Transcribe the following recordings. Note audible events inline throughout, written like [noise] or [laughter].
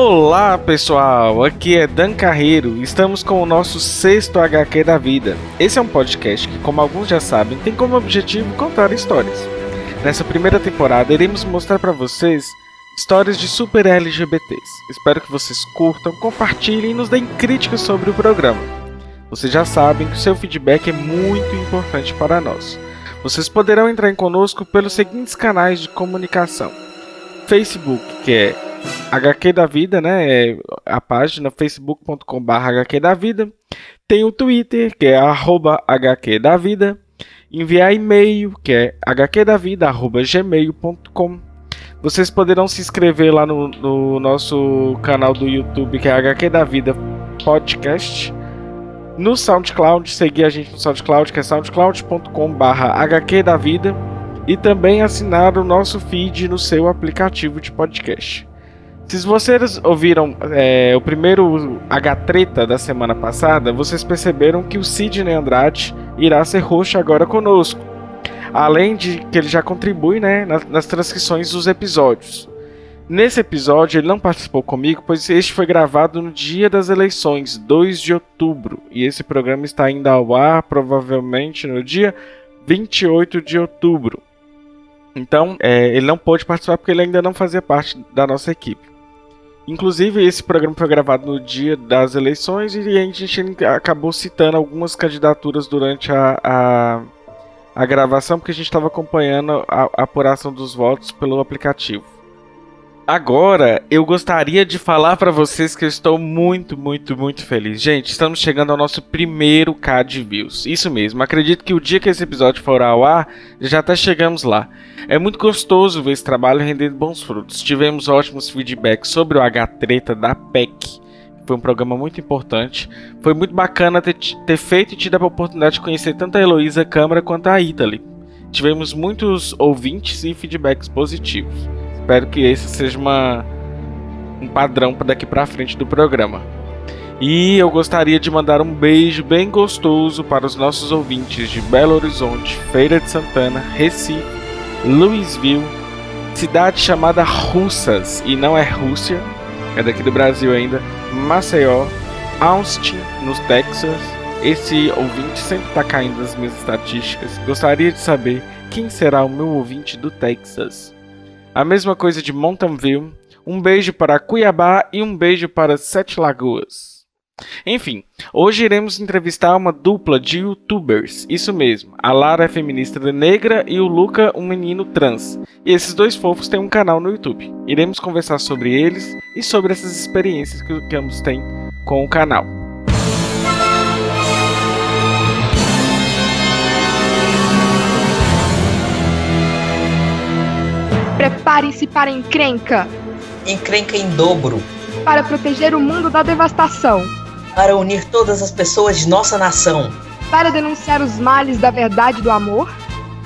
Olá pessoal, aqui é Dan Carreiro estamos com o nosso sexto HQ da vida. Esse é um podcast que, como alguns já sabem, tem como objetivo contar histórias. Nessa primeira temporada, iremos mostrar para vocês histórias de super LGBTs. Espero que vocês curtam, compartilhem e nos deem críticas sobre o programa. Vocês já sabem que o seu feedback é muito importante para nós. Vocês poderão entrar em conosco pelos seguintes canais de comunicação: Facebook, que é HQ da Vida, né? É a página facebook.com.br HQ da Vida. Tem o Twitter, que é arroba HQ da Vida. Enviar e-mail, que é hqdavida.gmail.com. Vocês poderão se inscrever lá no, no, nosso canal do YouTube, que é HQ da Vida Podcast. No SoundCloud, seguir a gente no SoundCloud, que é soundcloud.com.br HQ da Vida. E também assinar o nosso feed no seu aplicativo de podcast. Se vocês ouviram é, o primeiro H-Treta da semana passada, vocês perceberam que o Sidney Andrade irá ser roxo agora conosco. Além de que ele já contribui né, nas, nas transcrições dos episódios. Nesse episódio ele não participou comigo, pois este foi gravado no dia das eleições, 2 de outubro. E esse programa está ainda ao ar, provavelmente no dia 28 de outubro. Então, é, ele não pôde participar porque ele ainda não fazia parte da nossa equipe. Inclusive, esse programa foi gravado no dia das eleições e a gente acabou citando algumas candidaturas durante a, a, a gravação, porque a gente estava acompanhando a, a apuração dos votos pelo aplicativo. Agora, eu gostaria de falar para vocês que eu estou muito, muito, muito feliz. Gente, estamos chegando ao nosso primeiro K de views. Isso mesmo, acredito que o dia que esse episódio for ao ar, já até chegamos lá. É muito gostoso ver esse trabalho rendendo bons frutos. Tivemos ótimos feedbacks sobre o H-Treta da PEC. Foi um programa muito importante. Foi muito bacana ter, ter feito e tido a oportunidade de conhecer tanto a Heloísa Câmara quanto a Italy. Tivemos muitos ouvintes e feedbacks positivos. Espero que esse seja uma, um padrão daqui para frente do programa. E eu gostaria de mandar um beijo bem gostoso para os nossos ouvintes de Belo Horizonte, Feira de Santana, Recife, Louisville, cidade chamada Russas, e não é Rússia, é daqui do Brasil ainda, Maceió, Austin, nos Texas. Esse ouvinte sempre está caindo nas minhas estatísticas. Gostaria de saber quem será o meu ouvinte do Texas. A mesma coisa de Mountain View. Um beijo para Cuiabá e um beijo para Sete Lagoas. Enfim, hoje iremos entrevistar uma dupla de youtubers, isso mesmo. A Lara é feminista negra e o Luca um menino trans. E esses dois fofos têm um canal no YouTube. Iremos conversar sobre eles e sobre essas experiências que ambos têm com o canal. Preparem-se para encrenca. Encrenca em dobro. Para proteger o mundo da devastação. Para unir todas as pessoas de nossa nação. Para denunciar os males da verdade e do amor.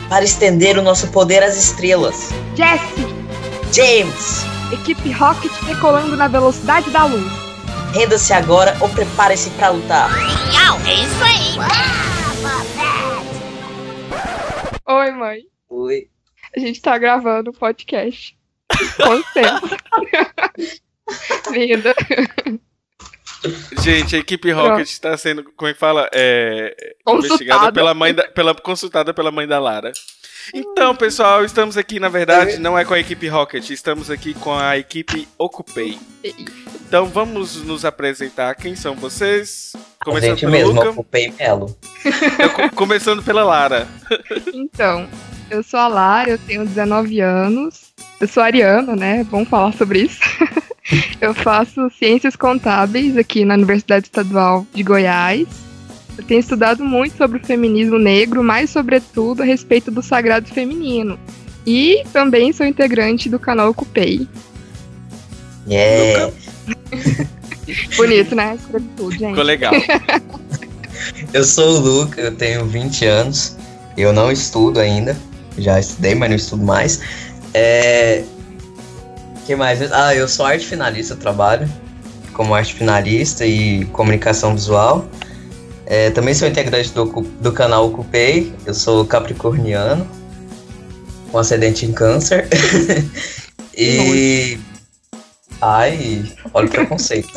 Para estender o nosso poder às estrelas. Jesse. James. Equipe Rocket decolando na velocidade da luz. Renda-se agora ou prepare-se para lutar. É isso aí. Oi, mãe. Oi. A gente tá gravando o podcast. Com tempo. [laughs] Linda. Gente, a equipe Rocket está sendo, como é que fala? É, investigada pela mãe da, pela, consultada pela mãe da Lara. Então, pessoal, estamos aqui, na verdade, não é com a equipe Rocket, estamos aqui com a equipe Ocupei. Então, vamos nos apresentar. Quem são vocês? [laughs] A Começando gente pelo mesmo, Luca. ocupei Melo. Começando pela Lara. Então, eu sou a Lara, eu tenho 19 anos. Eu sou ariana, né? Vamos falar sobre isso. [laughs] eu faço ciências contábeis aqui na Universidade Estadual de Goiás. Eu tenho estudado muito sobre o feminismo negro, mais sobretudo a respeito do sagrado feminino. E também sou integrante do canal Ocupei. Yeah. [laughs] [laughs] Bonito, né? Tudo, gente. Ficou legal. [laughs] Eu sou o Luca, eu tenho 20 anos. Eu não estudo ainda. Já estudei, mas não estudo mais. É. que mais? Ah, eu sou arte finalista, eu trabalho como arte finalista e comunicação visual. É, também sou integrante do, do canal Ocupei. Eu sou capricorniano, com ascendente em câncer. [laughs] e. Ai, olha o preconceito.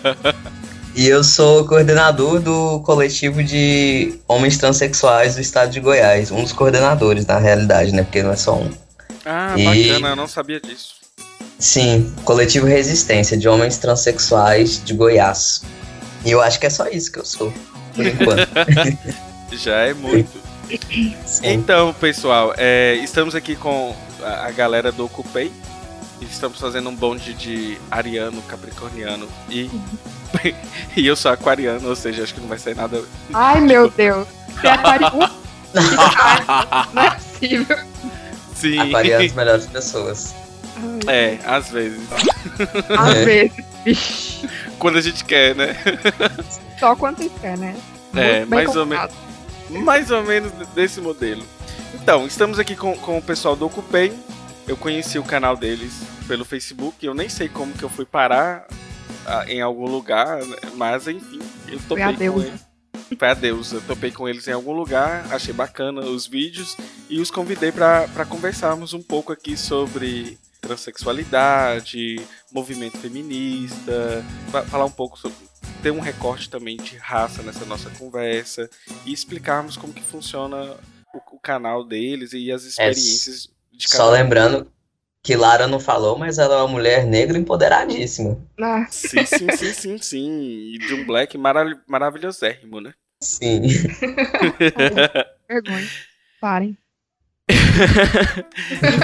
[laughs] e eu sou coordenador do coletivo de homens transexuais do estado de Goiás. Um dos coordenadores, na realidade, né? Porque não é só um. Ah, E- bacana, eu não sabia disso. Sim, coletivo Resistência de homens transexuais de Goiás. E eu acho que é só isso que eu sou, por enquanto. [laughs] Já é muito. Sim. Então, pessoal, é, estamos aqui com a, galera do Ocupei. E Estamos fazendo um bonde de ariano, capricorniano e, [laughs] e eu sou aquariano, ou seja, acho que não vai sair nada. Ai, meu Deus. Você é aquariano? [laughs] Não é possível. Sim, Aquarianos melhores pessoas. Ai, é, às vezes. Às É. vezes, bicho. Quando a gente quer, né? Só quando você quer, né? É, Muito mais ou colocado. Mais ou menos desse modelo. Então, estamos aqui com, com o pessoal do Ocupei. Eu conheci o canal deles pelo Facebook. Eu nem sei como que eu fui parar ah, em algum lugar, mas enfim, eu topei a com eles. Foi a Deus. Eu topei com eles em algum lugar, achei bacana os vídeos e os convidei para conversarmos um pouco aqui sobre transexualidade, movimento feminista, fa- falar um pouco sobre ter um recorte também de raça nessa nossa conversa e explicarmos como que funciona o, o canal deles e as experiências de cada Só lembrando que Lara não falou, mas ela é uma mulher negra empoderadíssima. Ah, Sim, sim, sim, sim, sim. E de um black mara maravilhosérrimo, né? Sim. [laughs] vergonha. Parem.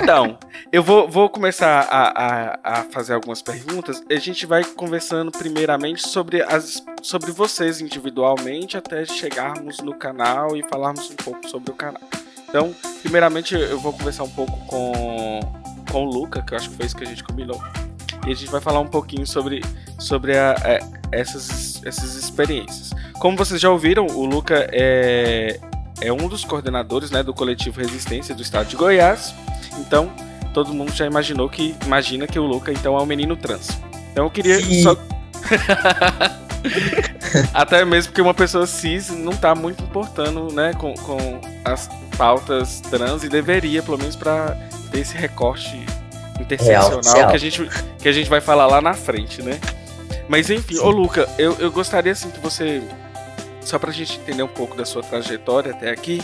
então, eu vou, vou começar a, a, a fazer algumas perguntas. A gente vai conversando primeiramente sobre, as, sobre vocês individualmente, até chegarmos no canal e falarmos um pouco sobre o canal. Então, primeiramente, eu vou conversar um pouco com, com o Luca, que eu acho que foi isso que a gente combinou. E a gente vai falar um pouquinho sobre, sobre a- a- essas, essas experiências. Como vocês já ouviram, o Luca é, é um dos coordenadores né, do coletivo Resistência do estado de Goiás. Então, todo mundo já imaginou que imagina que o Luca então é um menino trans. Então eu queria Sim. só [laughs] até mesmo porque uma pessoa cis não tá muito importando, né, com, com as pautas trans e deveria, pelo menos para ter esse recorte interseccional que a gente que a gente vai falar lá na frente, né? Mas enfim, ô Luca, eu, eu gostaria assim que você só pra gente entender um pouco da sua trajetória até aqui,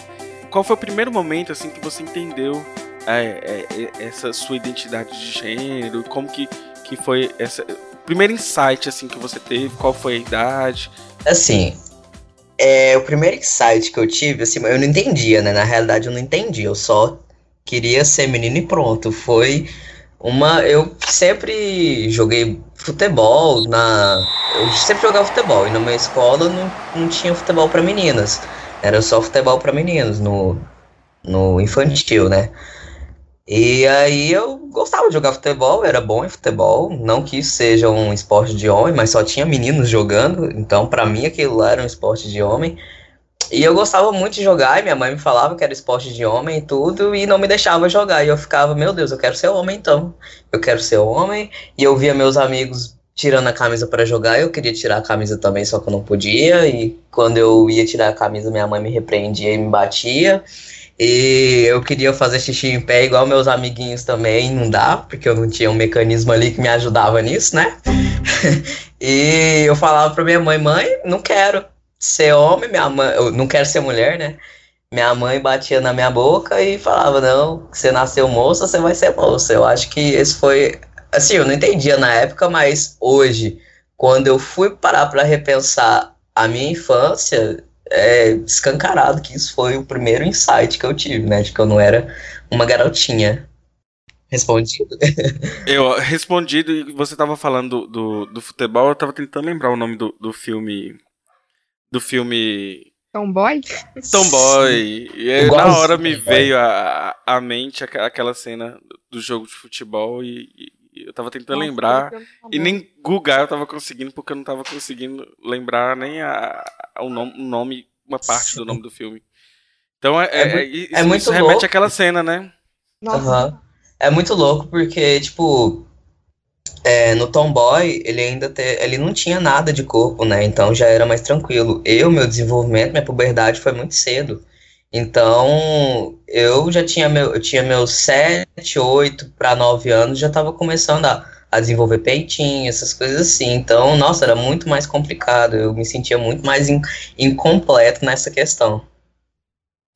qual foi o primeiro momento assim que você entendeu é, é, é, essa sua identidade de gênero? Como que, que foi essa primeiro insight assim que você teve? Qual foi a idade? Assim, é, o primeiro insight que eu tive, assim, eu não entendia, né? Na realidade, eu não entendi. Eu só queria ser menino e pronto. Foi uma. Eu sempre joguei futebol na. Eu sempre jogava futebol. E na minha escola não, não tinha futebol para meninas. Era só futebol para meninos no, no infantil, né? E aí eu gostava de jogar futebol, era bom em futebol, não que isso seja um esporte de homem, mas só tinha meninos jogando, então pra mim aquilo lá era um esporte de homem. E eu gostava muito de jogar, e minha mãe me falava que era esporte de homem e tudo, e não me deixava jogar. E eu ficava, meu Deus, eu quero ser homem então. Eu quero ser homem. E eu via meus amigos tirando a camisa pra jogar, eu queria tirar a camisa também, só que eu não podia. E quando eu ia tirar a camisa, minha mãe me repreendia e me batia. E eu queria fazer xixi em pé igual meus amiguinhos também, não dá, porque eu não tinha um mecanismo ali que me ajudava nisso, né? [laughs] e eu falava pra minha mãe, mãe, não quero ser homem, minha mãe, eu não quero ser mulher, né? Minha mãe batia na minha boca e falava, não, você nasceu moça, você vai ser moça. Eu acho que esse foi, assim, eu não entendia na época, mas hoje, quando eu fui parar pra repensar a minha infância, é escancarado que isso foi o primeiro insight que eu tive, né? De que eu não era uma garotinha. Respondido? [laughs] Eu respondido e você tava falando do, do, do futebol, eu tava tentando lembrar o nome do, do filme. Do filme Tomboy? Tomboy. E aí, na hora me veio a, a mente aquela cena do jogo de futebol e, e eu tava tentando Nossa, lembrar. E nem Google eu tava conseguindo, porque eu não tava conseguindo lembrar nem a, a, o, nome, o nome, uma parte Sim. do nome do filme. Então é, é, é, é isso, é muito isso remete louco. àquela cena, né? Nossa. Uhum. É muito louco porque, tipo, é, no Tomboy, ele ainda te, ele não tinha nada de corpo, né? Então já era mais tranquilo. Eu, meu desenvolvimento, minha puberdade foi muito cedo. Então, eu já tinha meu, eu tinha meus 7, 8 para 9 anos, já estava começando a, a desenvolver peitinho, essas coisas assim. Então, nossa, era muito mais complicado. Eu me sentia muito mais in, incompleto nessa questão.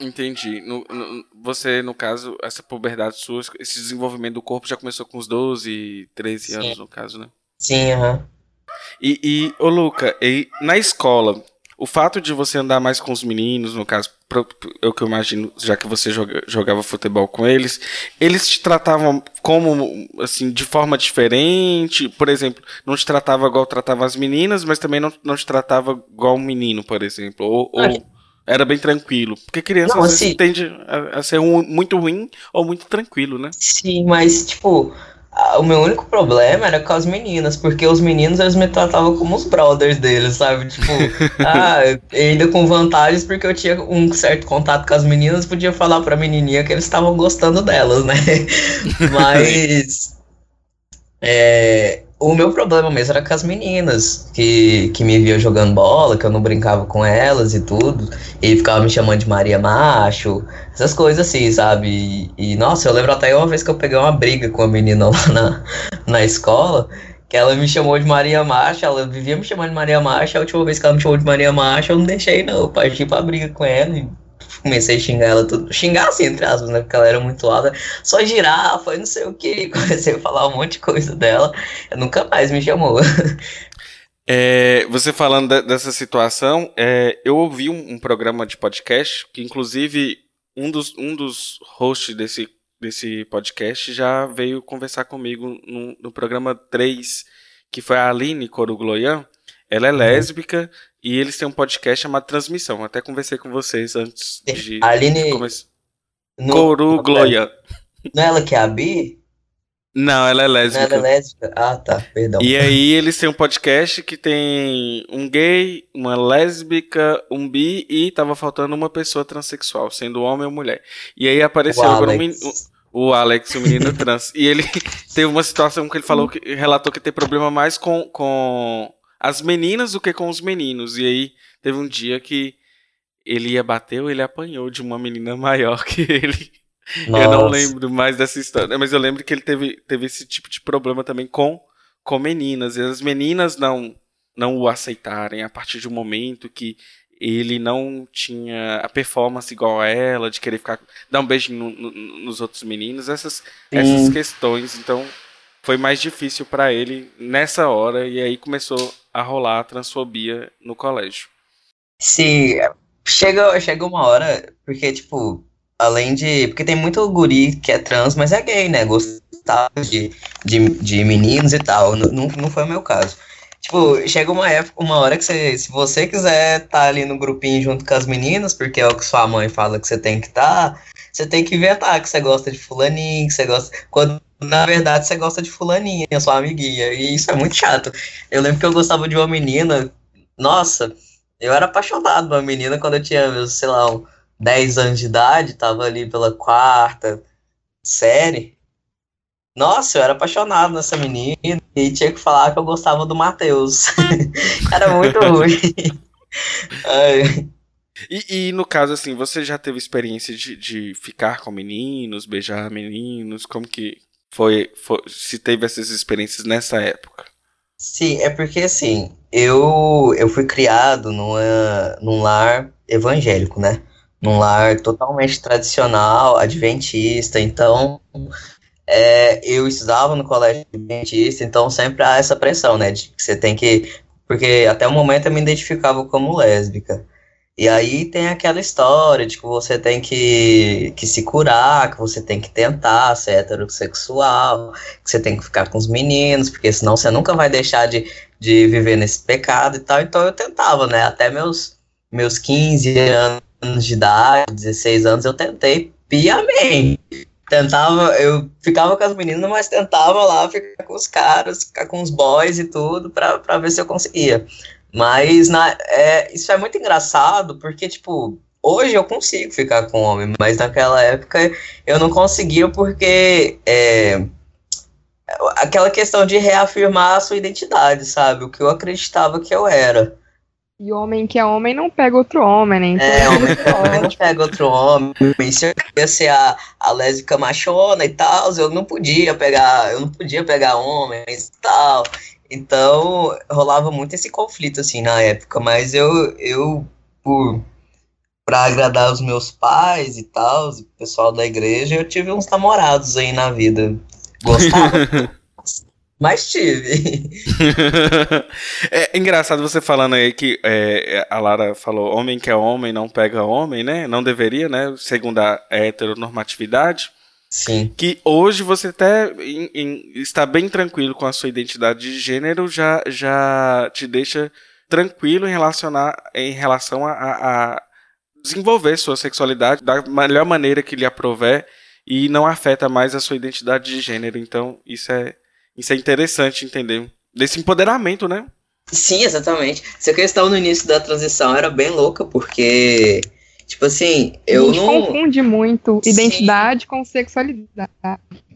Entendi. No, no, você, no caso, essa puberdade sua, esse desenvolvimento do corpo já começou com uns 12, 13 Sim. anos, no caso, né? Sim, aham. Uhum. E, e, ô Luca, e na escola, o fato de você andar mais com os meninos, no caso, eu que eu imagino, já que você joga, jogava futebol com eles, eles te tratavam como, assim, de forma diferente? Por exemplo, não te tratava igual tratava as meninas, mas também não, não te tratava igual um menino, por exemplo? Ou, ou era bem tranquilo. Porque criança não, assim, tende a, a ser um, muito ruim ou muito tranquilo, né? Sim, mas, tipo, o meu único problema era com as meninas, porque os meninos eles me tratavam como os brothers deles, sabe? Tipo, [laughs] ah, ainda com vantagens porque eu tinha um certo contato com as meninas, podia falar pra menininha que eles estavam gostando delas, né? [laughs] Mas. É, o meu problema mesmo era com as meninas, que, que me viam jogando bola, que eu não brincava com elas e tudo, e ficava me chamando de Maria Macho, essas coisas assim, sabe? E, e, nossa, eu lembro até uma vez que eu peguei uma briga com a menina [laughs] lá na, na escola, que ela me chamou de Maria Macho, ela vivia me chamando de Maria Macho, a última vez que ela me chamou de Maria Macho, eu não deixei não, eu parti pra briga com ela e comecei a xingar ela tudo. Xingar assim, entre aspas, né? Porque ela era muito alta. Só girafa não sei o que. [laughs] Comecei a falar um monte de coisa dela. Nunca mais me chamou. [laughs] É, você falando de, dessa situação, é, eu ouvi um, um, programa de podcast que, inclusive, um dos, um dos hosts desse, desse podcast já veio conversar comigo no, no programa 3, que foi a Aline Corugloian. Ela é uhum. lésbica e eles têm um podcast chamado Transmissão. Até conversei com vocês antes de, Aline... de começar. No... Gloia. Não é ela que é a Bi? Não, ela é lésbica. Não, ela é lésbica? Ah, tá, perdão. E aí eles têm um podcast que tem um gay, uma lésbica, um bi e tava faltando uma pessoa transexual, sendo homem ou mulher. E aí apareceu agora um menino, o Alex, o menino [laughs] trans. E ele [laughs] teve uma situação que ele falou que relatou que tem problema mais com, com as meninas do que com os meninos. E aí teve um dia que ele ia bater ou ele apanhou de uma menina [laughs] maior que ele. Nossa. Eu não lembro mais dessa história, mas eu lembro que ele teve, teve esse tipo de problema também com, com meninas. E as meninas não, não o aceitarem a partir de um momento que ele não tinha a performance igual a ela, de querer ficar dar um beijo no, no, nos outros meninos, essas, essas questões. Então foi mais difícil para ele nessa hora e aí começou a rolar transfobia no colégio. Sim, chega, chega uma hora, porque, tipo, além de. Porque tem muito guri que é trans, mas é gay, né? Gostava de, de, de meninos e tal. Não, não foi o meu caso. Tipo, chega uma época, uma hora que você, se você quiser estar tá ali no grupinho junto com as meninas, porque é o que sua mãe fala que você tem que estar, tá, você tem que inventar que você gosta de fulaninho, que você gosta. Quando na verdade você gosta de fulaninha, sua amiguinha. E isso é muito chato. Eu lembro que eu gostava de uma menina. Nossa, eu era apaixonado por uma menina quando eu tinha, sei lá, 10 anos de idade, tava ali pela quarta série. Nossa, eu era apaixonado nessa menina e tinha que falar que eu gostava do Matheus. [laughs] era muito [laughs] ruim. E, e, no caso, assim, você já teve experiência de, de ficar com meninos, beijar meninos? Como que, foi, foi, se teve essas experiências nessa época. Sim, é porque assim, eu, eu fui criado numa, num lar evangélico, né? Num lar totalmente tradicional, adventista, então é, eu estudava no colégio adventista, então sempre há essa pressão, né? De que você tem que. Porque até o momento eu me identificava como lésbica. E aí tem aquela história de que você tem que, que se curar, que você tem que tentar ser heterossexual, que você tem que ficar com os meninos, porque senão você nunca vai deixar de, de viver nesse pecado e tal. Então eu tentava, né? Até meus, meus 15 anos de idade, 16 anos, eu tentei piamente. Tentava, eu ficava com as meninas, mas tentava lá ficar com os caras, ficar com os boys e tudo, pra, pra ver se eu conseguia. Mas na, é, isso é muito engraçado, porque, tipo, hoje eu consigo ficar com homem, mas naquela época eu não conseguia porque é, aquela questão de reafirmar a sua identidade, sabe? O que eu acreditava que eu era. E homem que é homem não pega outro homem, né? É, homem que é homem não pega outro homem. Se eu queria ser a, a lésbica machona e tal, eu não podia pegar, eu não podia pegar homens e tal. Então, rolava muito esse conflito, assim, na época. Mas eu, eu por, pra agradar os meus pais e tal, o pessoal da igreja, eu tive uns namorados aí na vida. Gostava. [laughs] Mas tive. [laughs] é engraçado você falando aí que é, a Lara falou: homem que é homem não pega homem, né? Não deveria, né? Segundo a heteronormatividade. Sim. Que hoje você até em, em, está bem tranquilo com a sua identidade de gênero, já, já te deixa tranquilo em, relacionar, em relação a, a desenvolver sua sexualidade da melhor maneira que lhe aprover e não afeta mais a sua identidade de gênero. Então, isso é isso é interessante entender. Desse empoderamento, né? Sim, exatamente. Essa questão no início da transição era bem louca, porque, tipo assim, eu a gente não. confunde muito identidade Sim. com sexualidade.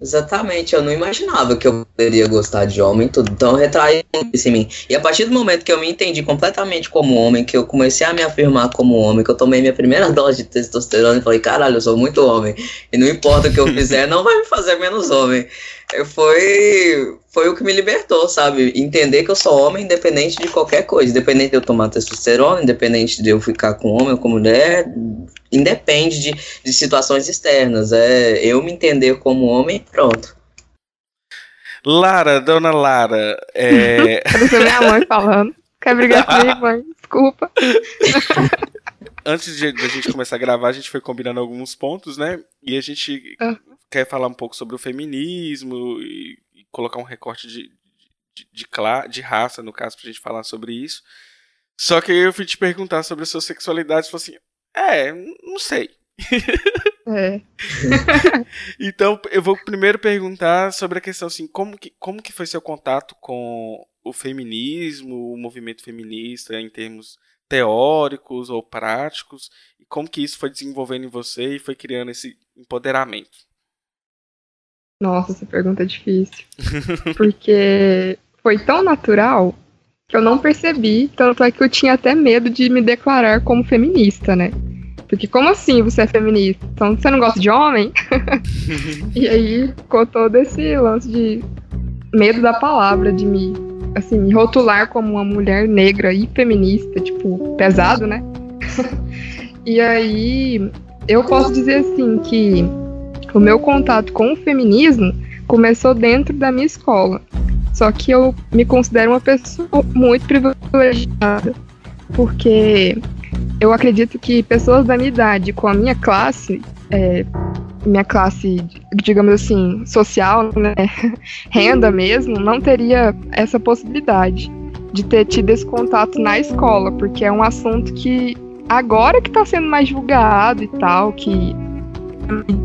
Exatamente, eu não imaginava que eu poderia gostar de homem, tudo. Retrai isso em mim. E a partir do momento que eu me entendi completamente como homem, que eu comecei a me afirmar como homem, que eu tomei minha primeira [laughs] dose de testosterona e falei, caralho, eu sou muito homem. E não importa o que eu fizer, não vai me fazer menos homem foi, foi o que me libertou, sabe? Entender que eu sou homem independente de qualquer coisa. Independente de eu tomar testosterona, independente de eu ficar com homem ou com mulher, independe de, de situações externas. É eu me entender como homem pronto. Lara, dona Lara. É... [laughs] Quero minha mãe falando. Quer brigar [laughs] comigo, mãe? Desculpa. [laughs] Antes de, de, a gente começar a gravar, a gente foi combinando alguns pontos, né? E a gente ah quer falar um pouco sobre o feminismo e, e colocar um recorte de, de, de, de, raça, no caso, pra gente falar sobre isso. Só que eu fui te perguntar sobre a sua sexualidade e falei assim: é, não sei. [laughs] É. [laughs] então, eu vou primeiro perguntar sobre a questão assim, como que, como que foi seu contato com o feminismo, o movimento feminista em termos teóricos ou práticos, e como que isso foi desenvolvendo em você e foi criando esse empoderamento? Nossa, essa pergunta é difícil. Porque foi tão natural que eu não percebi, tanto é que eu tinha até medo de me declarar como feminista, né? Porque como assim você é feminista? Então você não gosta de homem? [laughs] e aí ficou todo esse lance de medo da palavra, de me, assim, me rotular como uma mulher negra e feminista, tipo, pesado, né? [laughs] e aí eu posso dizer assim que o meu contato com o feminismo começou dentro da minha escola. Só que eu me considero uma pessoa muito privilegiada, porque eu acredito que pessoas da minha idade, com a minha classe, é, minha classe, digamos assim, social, né, [laughs] renda mesmo, não teria essa possibilidade de ter tido esse contato na escola, porque é um assunto que agora que está sendo mais divulgado e tal, que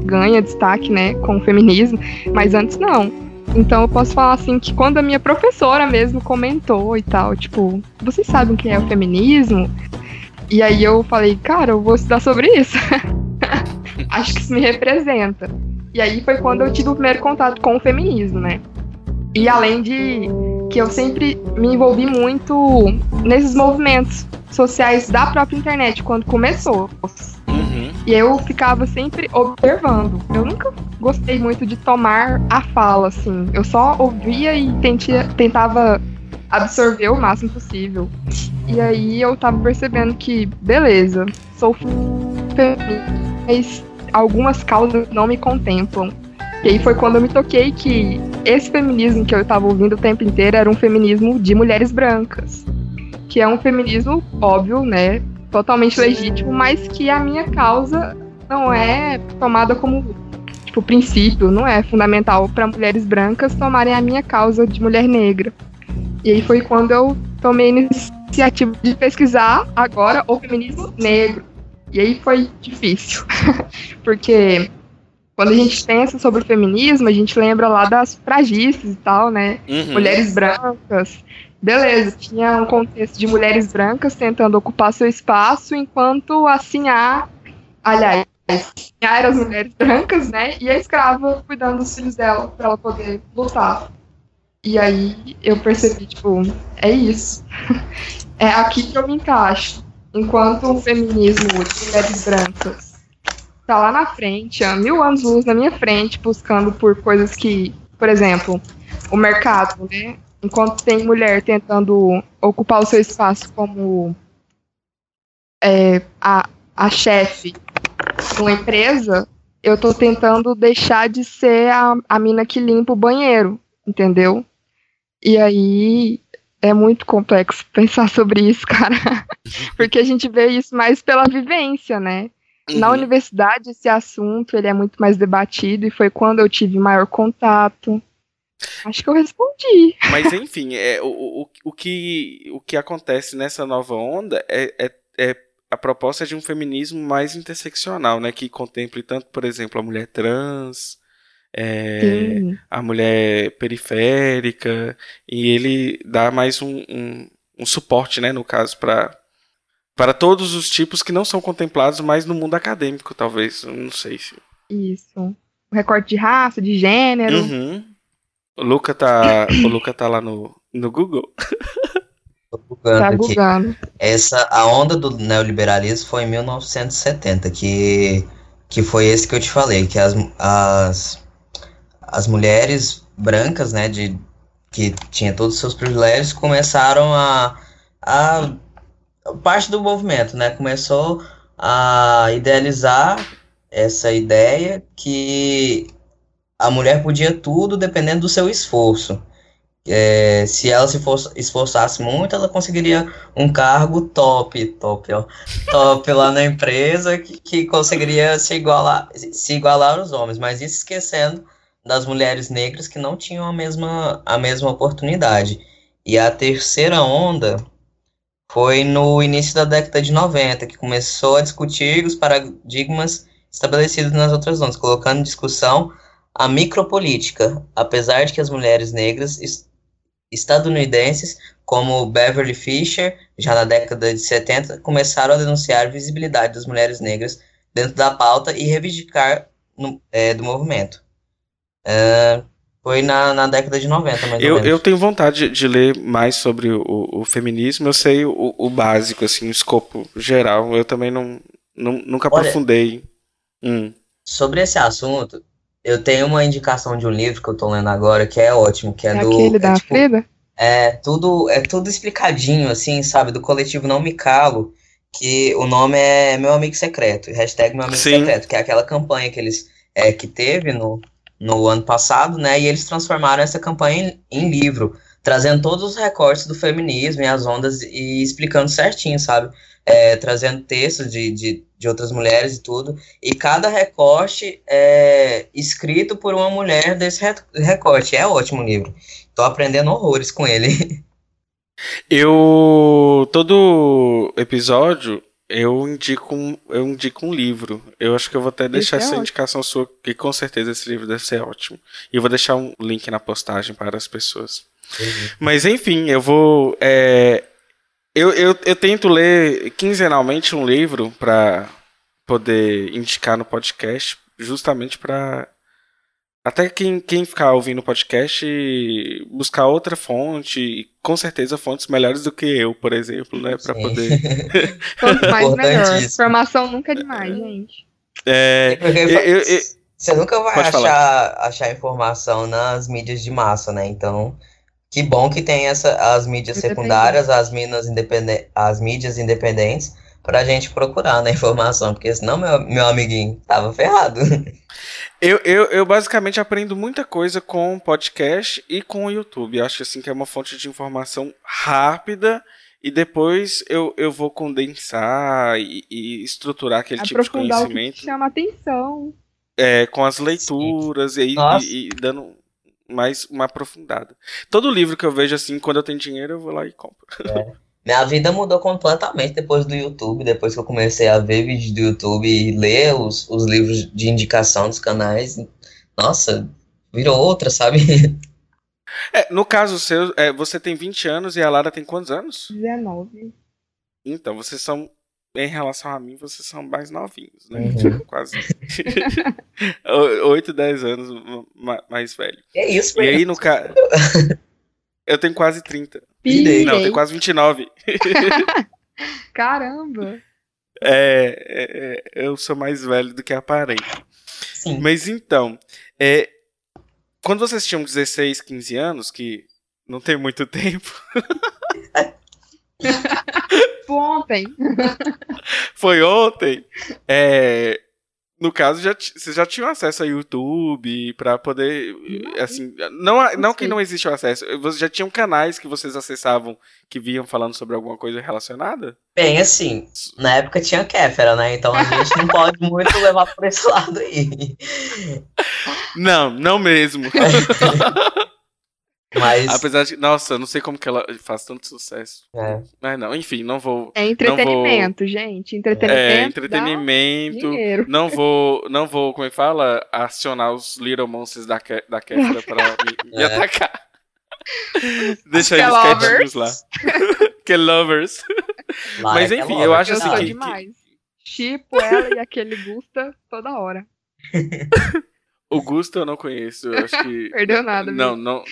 ganha destaque, né, com o feminismo, mas antes não. Então eu posso falar assim que quando a minha professora mesmo comentou e tal, tipo, vocês sabem o que é o feminismo? E aí eu falei, cara, eu vou estudar sobre isso. [laughs] Acho que isso me representa. E aí foi quando eu tive o primeiro contato com o feminismo, né? E além de que eu sempre me envolvi muito nesses movimentos sociais da própria internet, quando começou. E eu ficava sempre observando. Eu nunca gostei muito de tomar a fala, assim. Eu só ouvia e tentia, tentava absorver o máximo possível. E aí eu tava percebendo que, beleza, sou feminista, mas algumas causas não me contemplam. E aí foi quando eu me toquei que esse feminismo que eu tava ouvindo o tempo inteiro era um feminismo de mulheres brancas. Que é um feminismo óbvio, né? totalmente legítimo, mas que a minha causa não é tomada como tipo princípio, não é fundamental para mulheres brancas tomarem a minha causa de mulher negra. E aí foi quando eu tomei iniciativa de pesquisar agora o feminismo negro. E aí foi difícil, [laughs] porque quando a gente pensa sobre o feminismo, a gente lembra lá das fragices e tal, né? Uhum. Mulheres brancas. Beleza, tinha um contexto de mulheres brancas tentando ocupar seu espaço, enquanto assim a. Aliás, a eram as mulheres brancas, né? E a escrava cuidando dos filhos dela para ela poder lutar. E aí eu percebi, tipo, é isso. [laughs] É aqui que eu me encaixo. Enquanto o feminismo de mulheres brancas tá lá na frente, há mil anos luz na minha frente, buscando por coisas que, por exemplo, o mercado, né? Enquanto tem mulher tentando ocupar o seu espaço como é, a, a chefe de uma empresa, eu tô tentando deixar de ser a, a mina que limpa o banheiro, entendeu? E aí é muito complexo pensar sobre isso, [laughs] cara. Porque a gente vê isso mais pela vivência, né? Na Uhum. universidade, esse assunto ele é muito mais debatido e foi quando eu tive maior contato. Acho que eu respondi. Mas enfim, é, o, o, o, que, o que acontece nessa nova onda é, é, é a proposta de um feminismo mais interseccional, né? Que contemple tanto, por exemplo, a mulher trans, é, a mulher periférica, e ele dá mais um, um, um suporte, né, no caso, para para todos os tipos que não são contemplados mais no mundo acadêmico, talvez. Não sei se. Isso. O recorte de raça, de gênero. Uhum. O Luca tá, o Luca tá lá no, no Google. Tô bugando Tá aqui. bugando. Essa, a onda do neoliberalismo foi em 1970, que, que foi esse que eu te falei, que as, as, as mulheres brancas, né, de, que tinham todos os seus privilégios, começaram a, a parte do movimento, né, começou a idealizar essa ideia que a mulher podia tudo dependendo do seu esforço. É, se ela se for- esforçasse muito, ela conseguiria um cargo top, top, ó, top lá na empresa que, que conseguiria se igualar, se igualar aos homens, mas isso esquecendo das mulheres negras que não tinham a mesma, a mesma oportunidade. E a terceira onda foi no início da década de 90, que começou a discutir os paradigmas estabelecidos nas outras ondas, colocando em discussão a micropolítica, apesar de que as mulheres negras es- estadunidenses, como Beverly Fisher, já na década de 70, começaram a denunciar a visibilidade das mulheres negras dentro da pauta e reivindicar no- é, do movimento. É, foi na, na década de 90, mais ou Eu, menos. eu tenho vontade de, de ler mais sobre o, o feminismo. Eu sei o, o básico, assim, o escopo geral. Eu também não, não nunca Olha- aprofundei. Hum. Sobre esse assunto, eu tenho uma indicação de um livro que eu tô lendo agora que é ótimo, que é, É do aquele é, da tipo, Frida? É tudo, é tudo explicadinho, assim, sabe? Do coletivo Não Me Calo, que o nome é Meu Amigo Secreto, hashtag Meu Amigo Sim. Secreto, que é aquela campanha que eles, é, que teve no, no ano passado, né? E eles transformaram essa campanha em, em livro, trazendo todos os recortes do feminismo e as ondas e explicando certinho, sabe? É, trazendo textos de, de, de outras mulheres e tudo. E cada recorte é escrito por uma mulher desse re- recorte. É ótimo o livro. Tô aprendendo horrores com ele. [laughs] Eu. Todo episódio eu indico, um, eu indico um livro. Eu acho que eu vou até deixar é essa ótimo. indicação sua, que com certeza esse livro deve ser ótimo. E eu vou deixar um link na postagem para as pessoas. Mas enfim, eu vou. é, eu, eu, eu tento ler quinzenalmente um livro para poder indicar no podcast, justamente para até quem, quem ficar ouvindo o podcast buscar outra fonte, e com certeza fontes melhores do que eu, por exemplo, né, para Sim. poder. [laughs] Quanto mais, melhor. Informação nunca é demais, gente. É, eu- eu- eu- você nunca vai achar, achar informação nas mídias de massa, né? Então, que bom que tem essa, as mídias secundárias, as, minas independen as mídias independentes, pra gente procurar na informação, porque senão meu, meu amiguinho tava ferrado. Eu, eu, eu basicamente aprendo muita coisa com podcast e com o YouTube. Eu acho assim que é uma fonte de informação rápida e depois eu, eu vou condensar e, e estruturar aquele tipo de Aprofundar o que conhecimento chama atenção. é, com as leituras e, e- e dando mais uma aprofundada. Todo livro que eu vejo assim, quando eu tenho dinheiro, eu vou lá e compro. Minha vida mudou completamente depois do YouTube, depois que eu comecei a ver vídeos do YouTube e ler os, os livros de indicação dos canais. Nossa, virou outra, sabe? [laughs] É, no caso seu, é, você tem 20 anos e a Lara tem quantos anos? 19. Então, vocês são, em relação a mim, vocês são mais novinhos, né? Uhum. [laughs] Quase. [laughs] 8, 10 anos ma- mais velho. É isso E aí, no caso. Eu tenho quase 30. Pirei. Não, eu tenho quase 29. [laughs] Caramba. É, é, é, eu sou mais velho do que aparento. Sim. Mas então, é, quando vocês tinham 16, 15 anos, que não tem muito tempo, [laughs] Ontem. [laughs] foi ontem, é, no caso, já, vocês já tinham acesso a YouTube pra poder, assim, não, não que não existe o acesso, vocês já tinham canais que vocês acessavam que vinham falando sobre alguma coisa relacionada? Bem, assim, na época tinha Kéfera, né? Então a gente não pode muito levar por esse lado aí. Não, não mesmo. [laughs] Mas, Apesar de, nossa, eu não sei como que ela faz tanto sucesso. é, Mas não, enfim, não vou É entretenimento, gente. Entretenimento. É, entretenimento. Não vou, não vou, como é que fala? Acionar os Little Monsters da, Ke- da Kéfera pra [laughs] me, me É. atacar. Deixa eles quietinhos lá. [laughs] que lovers. lá Mas é enfim, logo, eu acho Eu assim que-. Chipo ela e aquele Gusta toda hora. [laughs] O Gusto eu não conheço. Eu acho que. [laughs] Perdeu nada, Não, não.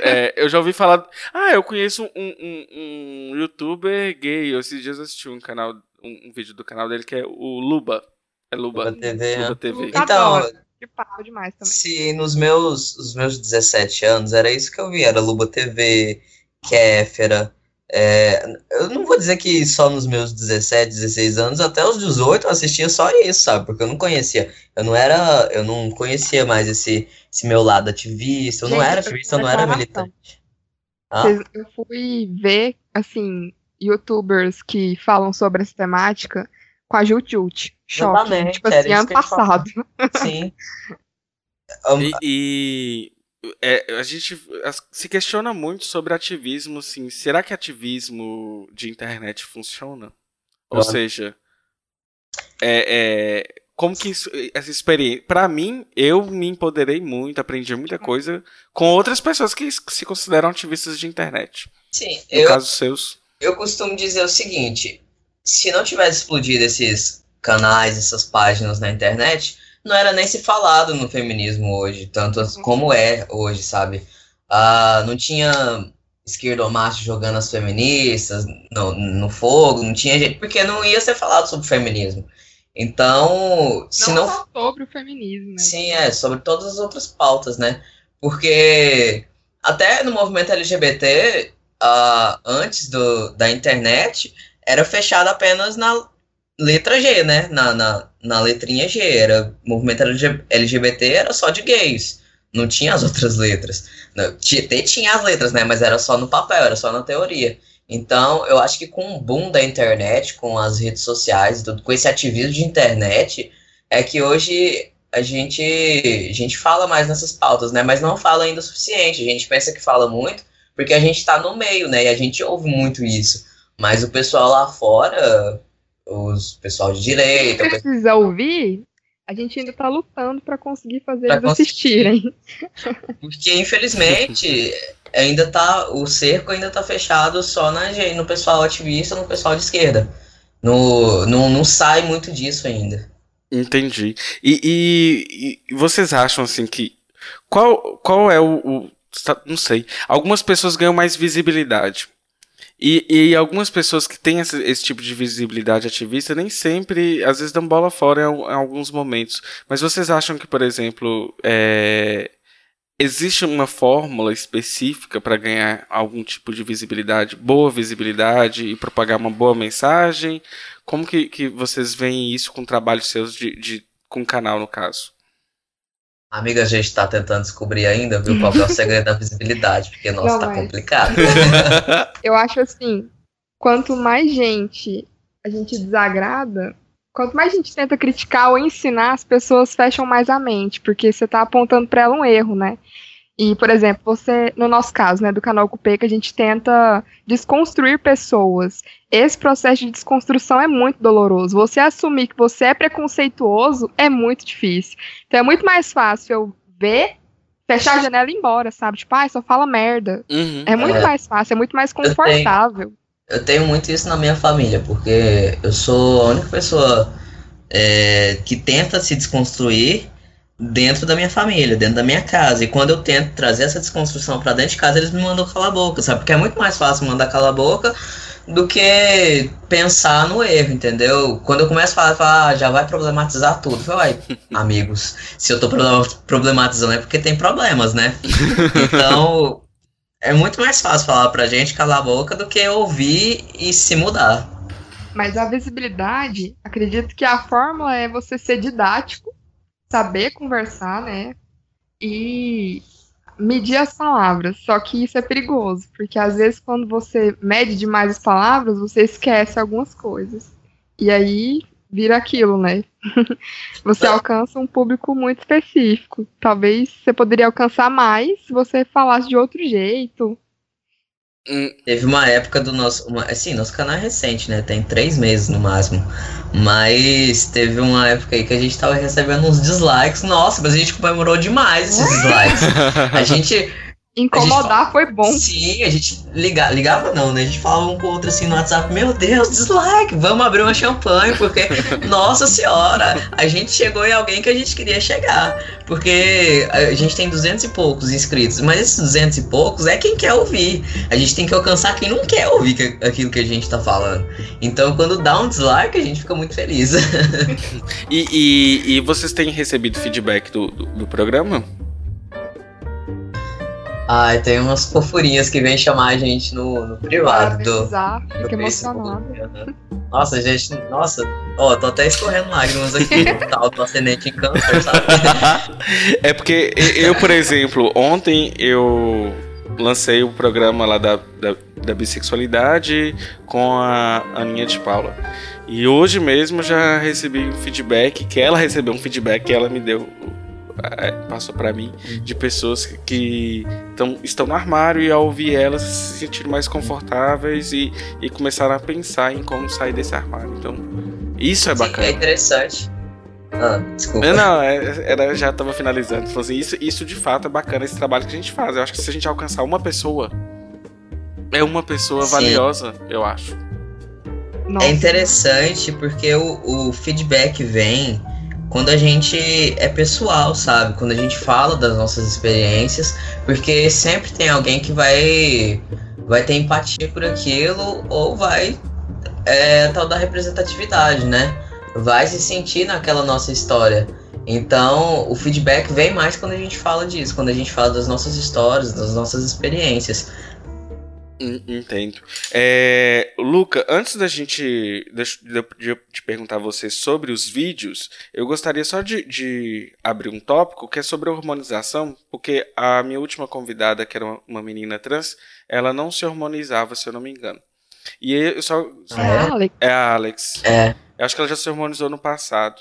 É, eu já ouvi falar. Ah, eu conheço um, um, um youtuber gay. Eu, Esses dias eu assisti um canal, um, um vídeo do canal dele que é o Luba. É Luba. Luba TV, Luba né? TV. Então. De pau demais também. se nos meus, os meus 17 anos era isso que eu vi, era Luba TV, Kéfera. É, eu não vou dizer que só nos meus 17, 16 anos, até os 18 eu assistia só isso, sabe? Porque eu não conhecia, eu não era, eu não conhecia mais esse, esse meu lado ativista, eu não Gente, era eu ativista, eu não era militante. Vocês- Eu fui ver, assim, youtubers que falam sobre essa temática com a Jut Jut. Choque. Tipo era assim, ano passado. [laughs] Sim. E, e, é, a gente se questiona muito sobre ativismo, assim. Será que ativismo de internet funciona? Ou Ah. seja, é, é, como que isso, essa experiência. Pra mim, eu me empoderei muito, aprendi muita coisa com outras pessoas que se consideram ativistas de internet. sim, No eu, caso seus. Eu costumo dizer o seguinte: se não tivesse explodido esses canais, essas páginas na internet, não era nem se falado no feminismo hoje, tanto como é hoje, sabe? Ah, não tinha esquerdomacho jogando as feministas no, no fogo, não tinha gente, porque não ia ser falado sobre feminismo. Então, se não não só sobre o feminismo, né? Sim, é, sobre todas as outras pautas, né? Porque até no movimento LGBT, ah, antes do, da internet, era fechado apenas na letra G, né? Na, na, na letrinha G. Era, movimento LG LGBT era só de gays. Não tinha as outras letras. Até tinha as letras, né? Mas era só no papel, era só na teoria. Então, eu acho que com o boom da internet, com as redes sociais, tudo, com esse ativismo de internet, é que hoje a gente, a gente fala mais nessas pautas, né? Mas não fala ainda o suficiente. A gente pensa que fala muito porque a gente tá no meio, né? E a gente ouve muito isso. Mas o pessoal lá fora, os pessoal de direita, pessoal Precisa ouvir, a gente ainda tá lutando pra conseguir fazer Pra eles conseguir. assistirem. Porque, infelizmente, ainda tá. O cerco ainda tá fechado só na, no pessoal ativista, no pessoal de esquerda. No, não, não sai muito disso ainda. Entendi. E, e- e vocês acham assim que qual, qual é o, o- não sei. Algumas pessoas ganham mais visibilidade. E, e algumas pessoas que têm esse, esse tipo de visibilidade ativista nem sempre, às vezes dão bola fora em, em alguns momentos. Mas vocês acham que, por exemplo, é, existe uma fórmula específica para ganhar algum tipo de visibilidade, boa visibilidade e propagar uma boa mensagem? Como que, que vocês veem isso com trabalhos seus de, de com canal, no caso? Amiga, a gente tá tentando descobrir ainda, viu, qual é o segredo da visibilidade, porque, nossa, Não, tá mas- complicado. [laughs] Eu acho assim, quanto mais gente a gente desagrada, quanto mais gente tenta criticar ou ensinar, as pessoas fecham mais a mente, porque você tá apontando pra ela um erro, né? E, por exemplo, você, no nosso caso, né, do canal Cupê, que a gente tenta desconstruir pessoas. Esse processo de desconstrução é muito doloroso. Você assumir que você é preconceituoso é muito difícil. Então é muito mais fácil eu ver, fechar a janela e ir embora, sabe? Tipo, ai, só fala merda. Uhum. É muito É. mais fácil, é muito mais confortável. Eu tenho muito isso na minha família, porque eu sou a única pessoa é, que tenta se desconstruir dentro da minha família, dentro da minha casa. E quando eu tento trazer essa desconstrução pra dentro de casa, eles me mandam calar a boca, sabe? Porque é muito mais fácil mandar calar a boca do que pensar no erro, entendeu? Quando eu começo a falar, ah, já vai problematizar tudo. Eu falo, ai, [laughs] amigos, se eu tô pro- problematizando é porque tem problemas, né? Então, é muito mais fácil falar pra gente calar a boca do que ouvir e se mudar. Mas a visibilidade, acredito que a fórmula é você ser didático, saber conversar, né? E medir as palavras. Só que isso é perigoso, porque às vezes quando você mede demais as palavras, você esquece algumas coisas. E aí vira aquilo, né? [laughs] você alcança um público muito específico. Talvez você poderia alcançar mais se você falasse de outro jeito. Hum, Teve uma época do nosso. Uma, assim, nosso canal é recente, né? Tem três meses no máximo. Mas teve uma época aí que a gente tava recebendo uns dislikes. Nossa, mas a gente comemorou demais esses dislikes. [laughs] A gente. Incomodar foi bom. Sim, a gente liga, ligava não, né? A gente falava um com o outro assim no WhatsApp, meu Deus, dislike, vamos abrir uma champanhe, porque, [laughs] nossa senhora, a gente chegou em alguém que a gente queria chegar. Porque a gente tem duzentos e poucos inscritos, mas esses duzentos e poucos é quem quer ouvir. A gente tem que alcançar quem não quer ouvir que- aquilo que a gente tá falando. Então, quando dá um dislike, a gente fica muito feliz. [laughs] E, e, e vocês têm recebido feedback do, do, do programa? Ai, tem umas fofurinhas que vêm chamar a gente no, no privado. do- no fica emocionada. Facebook. Aham. Nossa, gente, nossa, ó, tô até escorrendo lágrimas aqui no [laughs] tal do ascendente em câncer, sabe? [laughs] é porque eu, por exemplo, ontem eu lancei o programa lá da, da, da bissexualidade com a Aninha de Paula. E hoje mesmo já recebi um feedback, que ela recebeu um feedback que ela me deu, passou pra mim, de pessoas que tão, estão no armário e ao ouvir elas se sentiram mais confortáveis e, e começaram a pensar em como sair desse armário. Então, isso é Sim, bacana. é interessante. Ah, desculpa. É, Não, é- era, já tava finalizando. Falou assim, isso, isso de fato é bacana, esse trabalho que a gente faz. Eu acho que se a gente alcançar uma pessoa, é uma pessoa Sim. valiosa, eu acho. Nossa. É interessante porque o, o feedback vem quando a gente é pessoal, sabe? Quando a gente fala das nossas experiências, porque sempre tem alguém que vai vai ter empatia por aquilo ou vai é, tal da representatividade, né? Vai se sentir naquela nossa história. Então, o feedback vem mais quando a gente fala disso, quando a gente fala das nossas histórias, das nossas experiências. En- Entendo. É, Luca, antes da gente de, eu te perguntar a você sobre os vídeos, eu gostaria só de, de abrir um tópico que é sobre a hormonização, porque a minha última convidada, que era uma, uma menina trans, ela não se hormonizava, se eu não me engano. E eu só. Ah, Alex, É a Alex. É, Eu acho que ela já se harmonizou no passado.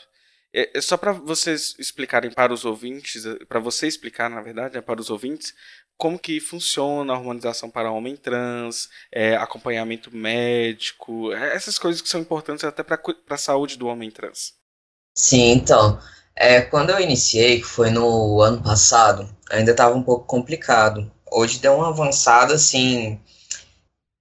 É, é só para vocês explicarem para os ouvintes, para você explicar, na verdade, né, para os ouvintes, como que funciona a harmonização para homem trans, é, acompanhamento médico, é, essas coisas que são importantes até para a saúde do homem trans. Sim, então, é, quando eu iniciei, que foi no ano passado, ainda estava um pouco complicado. Hoje deu uma avançada, assim,